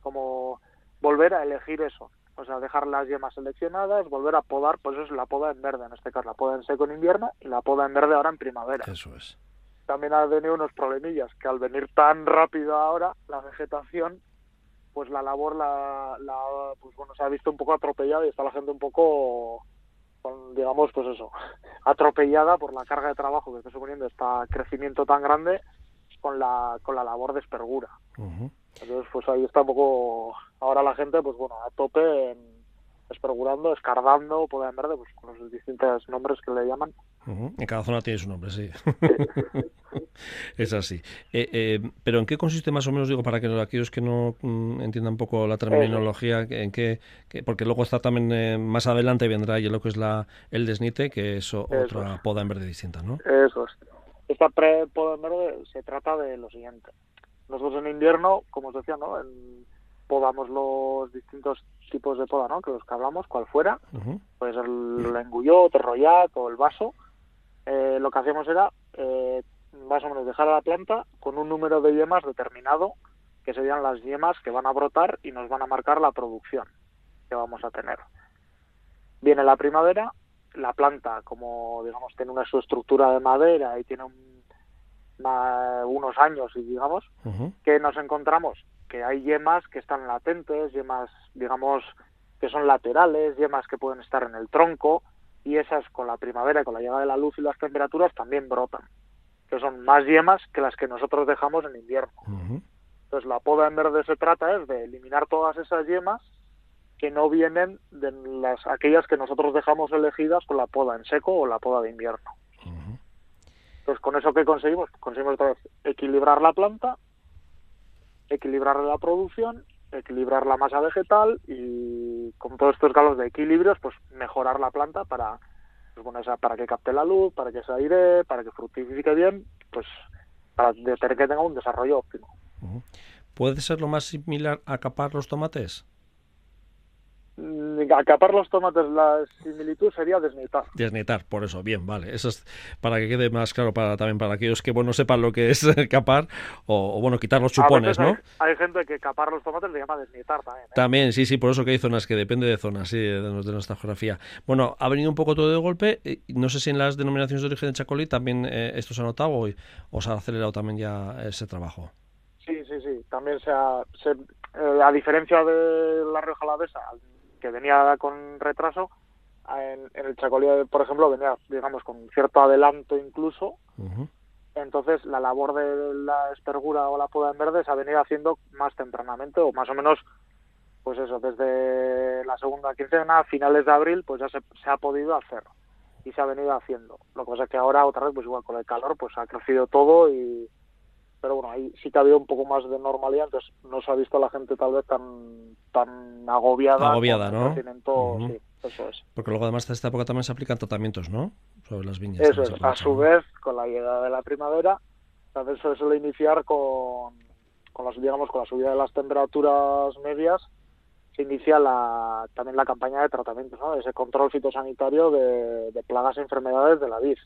como volver a elegir eso, o sea, dejar las yemas seleccionadas, volver a podar, pues eso es la poda en verde en este caso, la poda en seco en invierno y la poda en verde ahora en primavera. Eso es. También ha tenido unos problemillas, que al venir tan rápido ahora, la vegetación, pues la labor la, la pues bueno, se ha visto un poco atropellada y está la gente un poco, con, digamos, pues eso, atropellada por la carga de trabajo que está suponiendo este crecimiento tan grande con la, con la labor de espergura. Entonces, pues ahí está un poco ahora la gente, pues bueno, a tope en espergurando, escardando, poder verde, pues con los distintos nombres que le llaman. En cada zona tiene su nombre, sí. es así. Eh, eh, pero ¿en qué consiste más o menos, digo, para que aquellos que no mm, entiendan un poco la terminología, en qué, porque luego está también eh, más adelante vendrá y lo que es la el desnite, que es otra poda en verde distinta, ¿no? Eso es. Esta poda en verde se trata de lo siguiente. Nosotros en invierno, como os decía, ¿no? Podamos los distintos tipos de poda, ¿no? Que los que hablamos, cual fuera, puede ser el engullot, el royat o el vaso. Eh, lo que hacíamos era eh, más o menos dejar a la planta con un número de yemas determinado, que serían las yemas que van a brotar y nos van a marcar la producción que vamos a tener. Viene la primavera, la planta, como digamos, tiene una estructura de madera y tiene un unos años, y digamos, que nos encontramos que hay yemas que están latentes, yemas, digamos, que son laterales, yemas que pueden estar en el tronco, y esas con la primavera, con la llegada de la luz y las temperaturas, también brotan, que son más yemas que las que nosotros dejamos en invierno. Entonces, la poda en verde se trata es de eliminar todas esas yemas que no vienen de las aquellas que nosotros dejamos elegidas con la poda en seco o la poda de invierno. Entonces, con eso que conseguimos, conseguimos otra vez equilibrar la planta, equilibrar la producción, equilibrar la masa vegetal y con todos estos galos de equilibrios, pues mejorar la planta para, pues bueno, para que capte la luz, para que se aire, para que fructifique bien, pues para que tenga un desarrollo óptimo. ¿Puede ser lo más similar a capar los tomates? Mm, acapar los tomates, la similitud sería desnetar. Desnetar, por eso, bien, vale. Eso es para que quede más claro para también para aquellos que bueno sepan lo que es capar o, bueno quitar los chupones, ¿no? Hay, gente que capar los tomates le llama desnetar también. ¿eh? También, sí, sí, por eso que hay zonas que depende de zonas, sí, de, nuestra geografía. Bueno, ha venido un poco todo de golpe. No sé si en las denominaciones de origen de Chacolí también eh, esto se ha notado o, se ha acelerado también ya ese trabajo. Sí, sí, sí. También se ha, eh, a diferencia de la Rioja Alavesa, que venía con retraso, en, el Chacolí, por ejemplo, venía, digamos, con cierto adelanto incluso. Entonces, la labor de la espergura o la poda en verde se ha venido haciendo más tempranamente, o más o menos, pues eso, desde la segunda quincena, a finales de abril, pues ya se, se ha podido hacer y se ha venido haciendo. Lo que pasa es que ahora, otra vez, pues igual con el calor, pues ha crecido todo y, pero bueno, ahí sí que ha habido un poco más de normalidad, entonces no se ha visto a la gente tal vez tan tan agobiada. Agobiada, ¿no? sí, eso es. Porque luego además de esta época también se aplican tratamientos, ¿no? Sobre las viñas. Eso es, a su vez, con la llegada de la primavera, entonces se suele iniciar con, con las, digamos, con la subida de las temperaturas medias, se inicia la, también la campaña de tratamiento, ¿no? ese control fitosanitario de, plagas e enfermedades de la vid.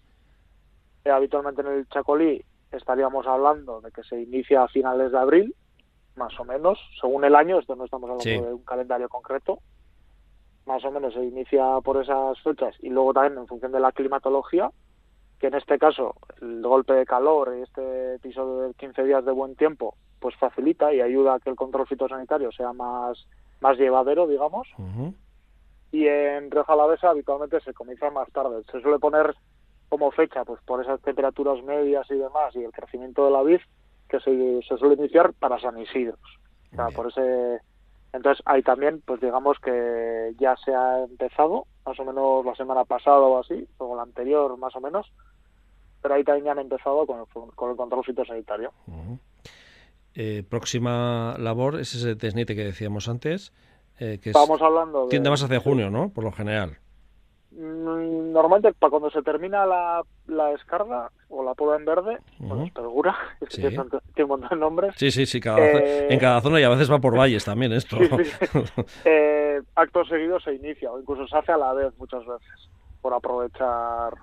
Eh, habitualmente en el Chacolí estaríamos hablando de que se inicia a finales de abril, más o menos, según el año, esto no estamos hablando de un calendario concreto, más o menos se inicia por esas fechas y luego también en función de la climatología, que en este caso el golpe de calor y este episodio de 15 días de buen tiempo pues facilita y ayuda a que el control fitosanitario sea más, más llevadero, digamos. Y en Rioja Alavesa habitualmente se comienza más tarde. Se suele poner como fecha, pues por esas temperaturas medias y demás y el crecimiento de la vid, que se, se suele iniciar para San Isidro. O sea, por ese entonces ahí también, pues digamos que ya se ha empezado, más o menos la semana pasada o así, o la anterior más o menos, pero ahí también ya han empezado con el, con el control fitosanitario. eh, próxima labor es ese desnite que decíamos antes, eh, que Estamos hablando de... tiende más hacia junio, ¿no? Por lo general. Mm, normalmente para cuando se termina la, la escarda o la poda en verde, uh segura, es que tiene, un montón de nombres. Sí, sí, sí, eh, en cada zona y a veces va por valles también esto. eh, acto seguido se inicia o incluso se hace a la vez muchas veces por aprovechar.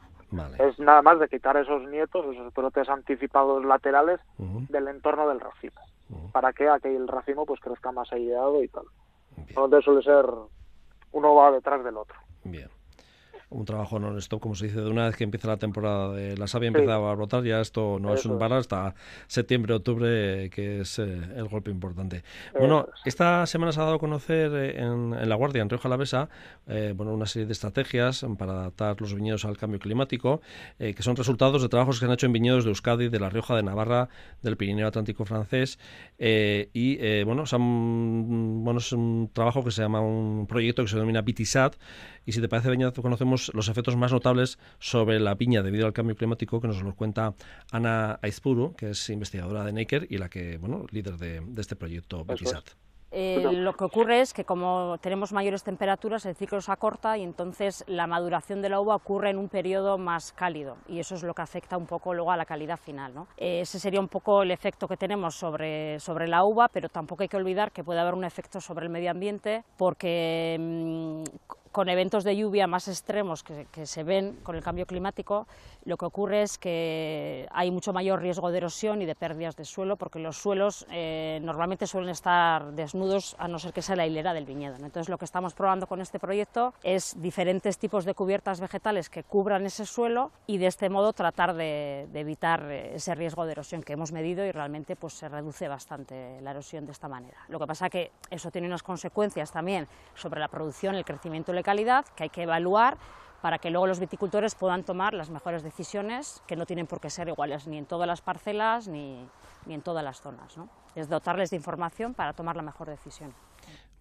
Es nada más de quitar esos nietos, esos brotes anticipados laterales del entorno del racimo, para que aquel racimo pues crezca más aireado y tal. Entonces suele ser uno va detrás del otro. Bien un trabajo non-stop, como se dice, de una vez que empieza la temporada de la savia empieza a brotar, ya esto no es un parar hasta septiembre, octubre, que es eh, el golpe importante. Bueno, esta semana se ha dado a conocer eh, en, La Guardia, en Rioja Alavesa, eh, bueno, una serie de estrategias para adaptar los viñedos al cambio climático, que son resultados de trabajos que se han hecho en viñedos de Euskadi, de La Rioja, de Navarra, del Pirineo Atlántico francés, y bueno, bueno, es un trabajo que se llama un proyecto que se denomina BITISAT, y si te parece, Beñat, conocemos los efectos más notables sobre la piña debido al cambio climático que nos lo cuenta Ana Aizpuru, que es investigadora de Naker y la que, bueno, líder de, este proyecto BITISAT. Eh, lo que ocurre es que como tenemos mayores temperaturas, el ciclo se acorta y entonces la maduración de la uva ocurre en un periodo más cálido y eso es lo que afecta un poco luego a la calidad final. ¿no? Eh, ese sería un poco el efecto que tenemos sobre, sobre la uva, pero tampoco hay que olvidar que puede haber un efecto sobre el medio ambiente porque mm, con eventos de lluvia más extremos que, se ven con el cambio climático, lo que ocurre es que hay mucho mayor riesgo de erosión y de pérdidas de suelo, porque los suelos eh, normalmente suelen estar desnudos a no ser que sea la hilera del viñedo. Entonces, lo que estamos probando con este proyecto es diferentes tipos de cubiertas vegetales que cubran ese suelo y de este modo tratar de, evitar ese riesgo de erosión que hemos medido y realmente pues, se reduce bastante la erosión de esta manera. Lo que pasa es que eso tiene unas consecuencias también sobre la producción, el crecimiento calidad que hay que evaluar para que luego los viticultores puedan tomar las mejores decisiones, que no tienen por qué ser iguales ni en todas las parcelas ni, ni en todas las zonas. ¿no? Es dotarles de información para tomar la mejor decisión.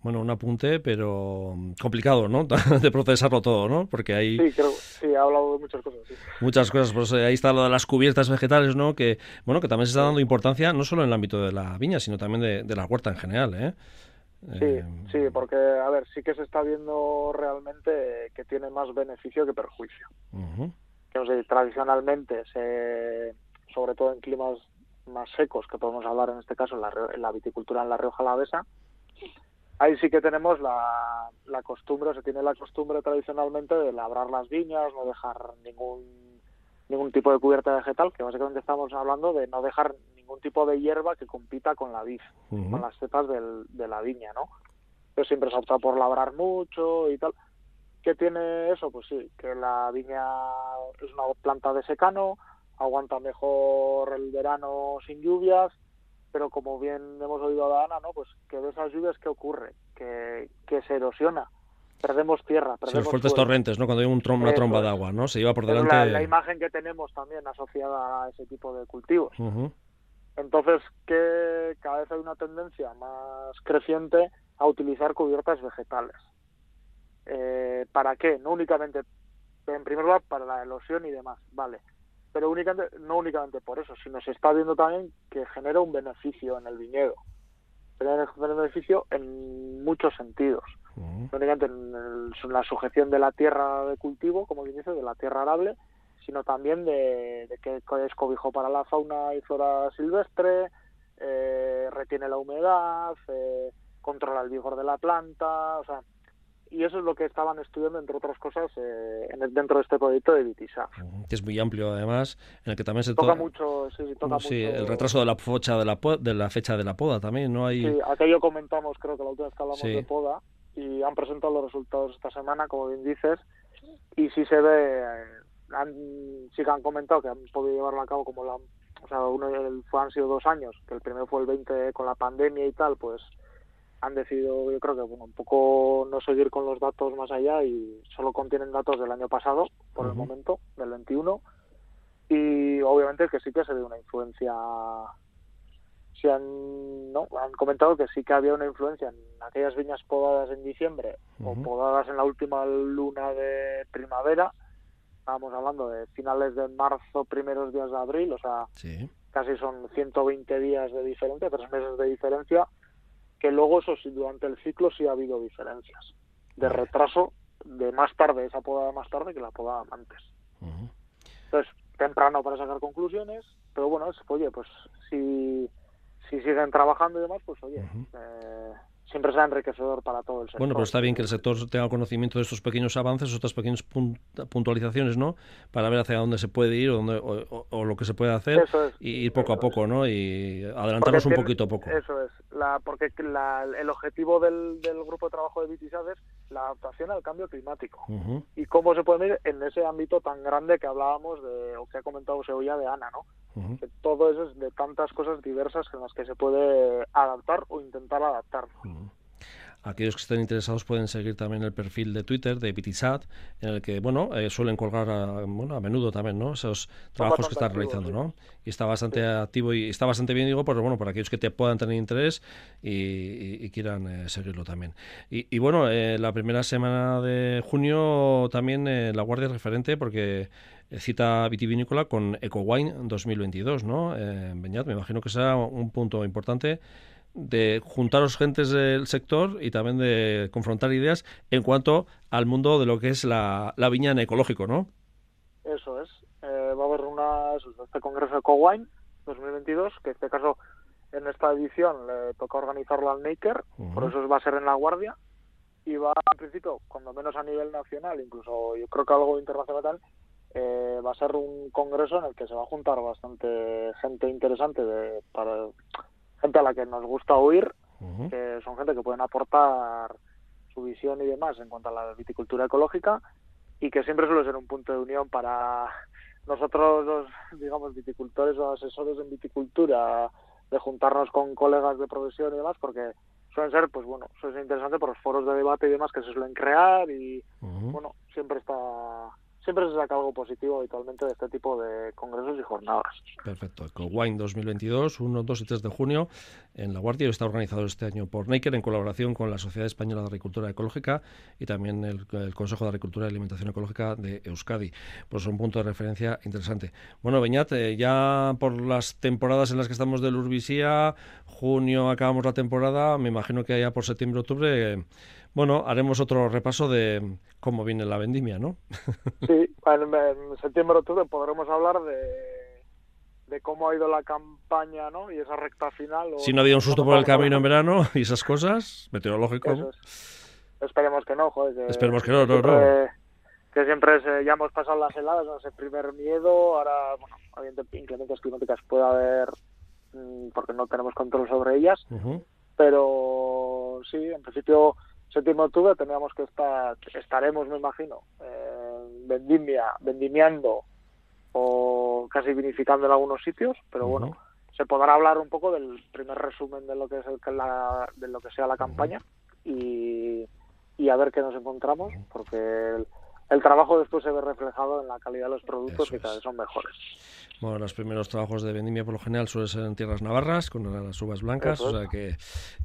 Bueno, un apunte, pero complicado, ¿no? de procesarlo todo, ¿no? Porque hay... Sí, creo, sí, ha hablado de muchas cosas. Muchas cosas, pues ahí está lo de las cubiertas vegetales, ¿no? Que, bueno, que también se está dando importancia no solo en el ámbito de la viña, sino también de, de la huerta en general, ¿eh? Sí, eh, sí, porque, a ver, sí que se está viendo realmente que tiene más beneficio que perjuicio. tradicionalmente, se, sobre todo en climas más secos, que podemos hablar en este caso en la, en la viticultura en la Rioja Alavesa, ahí sí que tenemos la, la costumbre, se tiene la costumbre tradicionalmente de labrar las viñas, no dejar ningún ningún tipo de cubierta vegetal, que básicamente estamos hablando de no dejar ningún tipo de hierba que compita con la vid, con las cepas del, de la viña, ¿no? Pero siempre se opta por labrar mucho y tal. ¿Qué tiene eso? Pues sí, que la viña es una planta de secano, aguanta mejor el verano sin lluvias, pero como bien hemos oído a Ana, ¿no? Pues que de esas lluvias, ¿qué ocurre? Que, que se erosiona perdemos tierra. Perdemos sí, los fuertes torrentes, ¿no? Cuando hay un una tromba de agua, ¿no? Se lleva por delante... La, imagen que tenemos también asociada a ese tipo de cultivos. Entonces, que cada vez hay una tendencia más creciente a utilizar cubiertas vegetales. Eh, ¿Para qué? No únicamente, en primer lugar, para la erosión y demás, vale. Pero únicamente, no únicamente por eso, sino se está viendo también que genera un beneficio en el viñedo. Genera un beneficio en muchos sentidos no únicamente en, la sujeción de la tierra de cultivo, como bien dice, de la tierra arable, sino también de, que es cobijo para la fauna y flora silvestre, eh, retiene la humedad, eh, controla el vigor de la planta, o sea, y eso es lo que estaban estudiando, entre otras cosas, eh, dentro de este proyecto de Vitisar. Que es muy amplio, además, en el que también se toca mucho, sí, sí, toca sí, el retraso de la fecha de la, de la fecha de la poda también, ¿no? Hay... Sí, aquello comentamos, creo que la última vez que hablamos de poda, y han presentado los resultados esta semana, como bien dices, y sí se ve, han, sí que han comentado que han podido llevarlo a cabo como la, o sea, uno fue, han sido dos años, que el primero fue el 20 con la pandemia y tal, pues han decidido, yo creo que bueno, un poco no seguir con los datos más allá y solo contienen datos del año pasado, por el momento, del 21. Y obviamente que sí que se ve una influencia. Se han, no, han comentado que sí que había una influencia en aquellas viñas podadas en diciembre o podadas en la última luna de primavera. Estábamos hablando de finales de marzo, primeros días de abril, o sea, casi son 120 días de diferencia, tres meses de diferencia que luego eso sí, durante el ciclo sí ha habido diferencias. De retraso de más tarde, esa podada más tarde que la podada antes. Entonces, temprano para sacar conclusiones, pero bueno, es, oye, pues si, si siguen trabajando y demás, pues oye, eh, siempre será enriquecedor para todo el sector. Bueno, pero está bien que el sector tenga conocimiento de estos pequeños avances, estas pequeñas puntualizaciones, ¿no? Para ver hacia dónde se puede ir o, dónde, o, lo que se puede hacer y ir poco a poco, ¿no? Y adelantarnos un poquito a poco. Eso es, la, porque la, el objetivo del, del, grupo de trabajo de Bitisad es la adaptación al cambio climático. Y cómo se puede medir en ese ámbito tan grande que hablábamos de, o que ha comentado Seuya de Ana, ¿no? Todo eso es de tantas cosas diversas en las que se puede adaptar o intentar adaptar. Aquellos que estén interesados pueden seguir también el perfil de Twitter de BTSAT, en el que bueno eh, suelen colgar a, bueno, a menudo también ¿no? esos trabajos que están realizando. ¿no? Y está bastante activo y está bastante bien, digo, pues, bueno, para aquellos que te puedan tener interés y, quieran eh, seguirlo también. Y, bueno, eh, la primera semana de junio también la Guardia es referente porque cita vitivinícola con EcoWine 2022, ¿no? Beñat, me imagino que será un punto importante de juntar los gentes del sector y también de confrontar ideas en cuanto al mundo de lo que es la, la viña en ecológico, ¿no? Eso es. Eh, va a haber una, este congreso de Cowine 2022, que en este caso en esta edición le toca organizarlo al Naker, por eso va a ser en La Guardia, y va en principio, cuando menos a nivel nacional, incluso yo creo que algo internacional, eh, va a ser un congreso en el que se va a juntar bastante gente interesante de, para gente a la que nos gusta oír, que son gente que pueden aportar su visión y demás en cuanto a la viticultura ecológica y que siempre suele ser un punto de unión para nosotros los, digamos, viticultores o asesores en viticultura, de juntarnos con colegas de profesión y demás, porque suelen ser, pues bueno, suele ser interesante por los foros de debate y demás que se suelen crear y, bueno, siempre está siempre se saca algo positivo habitualmente de este tipo de congresos y jornadas. Perfecto. Wine 2022, 1, 2 y 3 de junio, en La Guardia, está organizado este año por Naker en colaboración con la Sociedad Española de Agricultura Ecológica y también el, Consejo de Agricultura y Alimentación Ecológica de Euskadi. Pues un punto de referencia interesante. Bueno, Beñat, eh, ya por las temporadas en las que estamos de Lurvisía, junio acabamos la temporada, me imagino que ya por septiembre, octubre... Bueno, haremos otro repaso de cómo viene la vendimia, ¿no? sí, en, septiembre octubre podremos hablar de, de cómo ha ido la campaña, ¿no? Y esa recta final. si no había un susto por el camino en verano y esas cosas, meteorológico. Esperemos que no, joder. Esperemos que no, no, no. Que siempre ya hemos pasado las heladas, ese primer miedo, ahora, bueno, habiendo inclemencias climáticas puede haber, mm, porque no tenemos control sobre ellas, pero sí, en principio séptimo octubre teníamos que estar, estaremos, me imagino, eh, vendimia, vendimiando o casi vinificando en algunos sitios, pero bueno, se podrá hablar un poco del primer resumen de lo que es el, la, de lo que sea la campaña y, y a ver qué nos encontramos, porque el, el trabajo después se ve reflejado en la calidad de los productos que cada vez son mejores. Bueno, los primeros trabajos de vendimia por lo general suelen ser en tierras navarras, con las uvas blancas, o sea que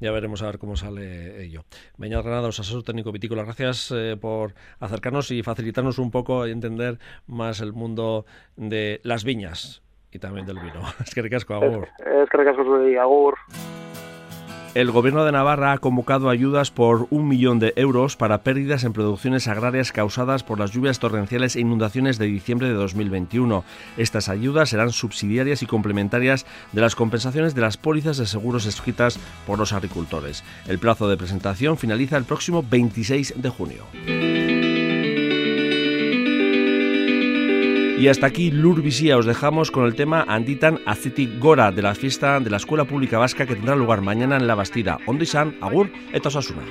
ya veremos a ver cómo sale ello. Beñat Granados, asesor técnico vitícola, gracias eh, por acercarnos y facilitarnos un poco y entender más el mundo de las viñas y también del vino. Es que ricasco, Agur. Es que ricasco, Agur. El Gobierno de Navarra ha convocado ayudas por un millón de euros para pérdidas en producciones agrarias causadas por las lluvias torrenciales e inundaciones de diciembre de 2021. Estas ayudas serán subsidiarias y complementarias de las compensaciones de las pólizas de seguros escritas por los agricultores. El plazo de presentación finaliza el próximo 26 de junio. Y hasta aquí Lurvisía os dejamos con el tema Anditan Acitic Gora de la fiesta de la Escuela Pública Vasca que tendrá lugar mañana en La Bastida. Ondisan, Agur, eta Osasuna.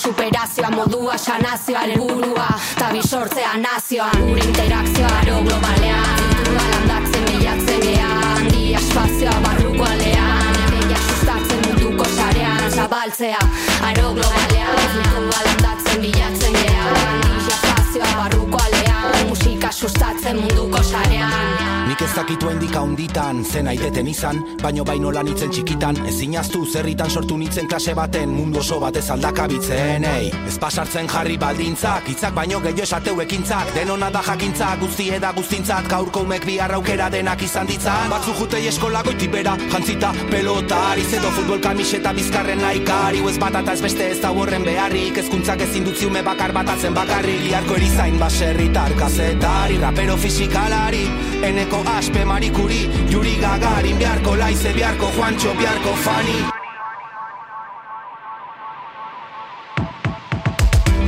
Autosuperazioa Modua sanazioa helburua Ta bisortzea nazioan Gure interakzioa aro globalean. Kultura landatzen bilatzen gean Di espazioa barruko alean Ideia sustatzen munduko sarean Zabaltzea aro globalean. Kultura landatzen bilatzen gean Di espazioa barruko alean Musika sustatzen munduko sarean Nik ez dakitu hendik haunditan, zen aideten izan, baino baino lan itzen txikitan, ezin aztu zerritan sortu nitzen klase baten, mundu oso batez aldakabitzen, ei. Ez pasartzen jarri baldintzak, hitzak baino gehiago esateu ekintzak, denona da jakintzak, guzti eda guztintzat, gaurko umek bi aukera denak izan ditzan. Batzu jutei eskola goiti bera, jantzita pelota, edo futbol kamiseta bizkarren naikari, ez bat eta ez beste ez da horren beharrik, ezkuntzak ezin dutziume bakar batatzen bakarri, liarko erizain baserritar kazetari, rapero fisikalari, eneko aspe marikuri Yuri Gagarin beharko laize beharko Juancho beharko Fani.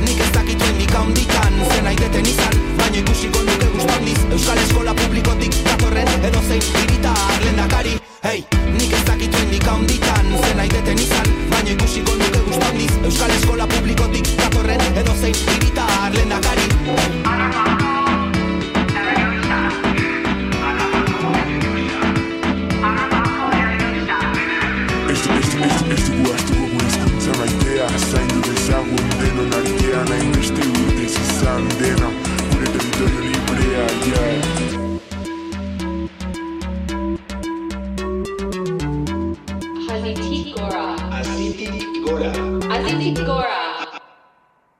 Nik ez dakitu indika ondikan Zen aiteten izan, baina ikusiko nuke guztandiz Euskal Eskola Publikotik datorren Edo zein irita lendakari Hey, nik ez dakitu indika ondikan Zen aiteten izan, baina ikusiko nuke guztandiz Euskal Eskola Publikotik datorren Edo zein irita lendakari strana in distribuite si sandena pure territorio libre aia Azintik Gora Azintik Gora Azintik Gora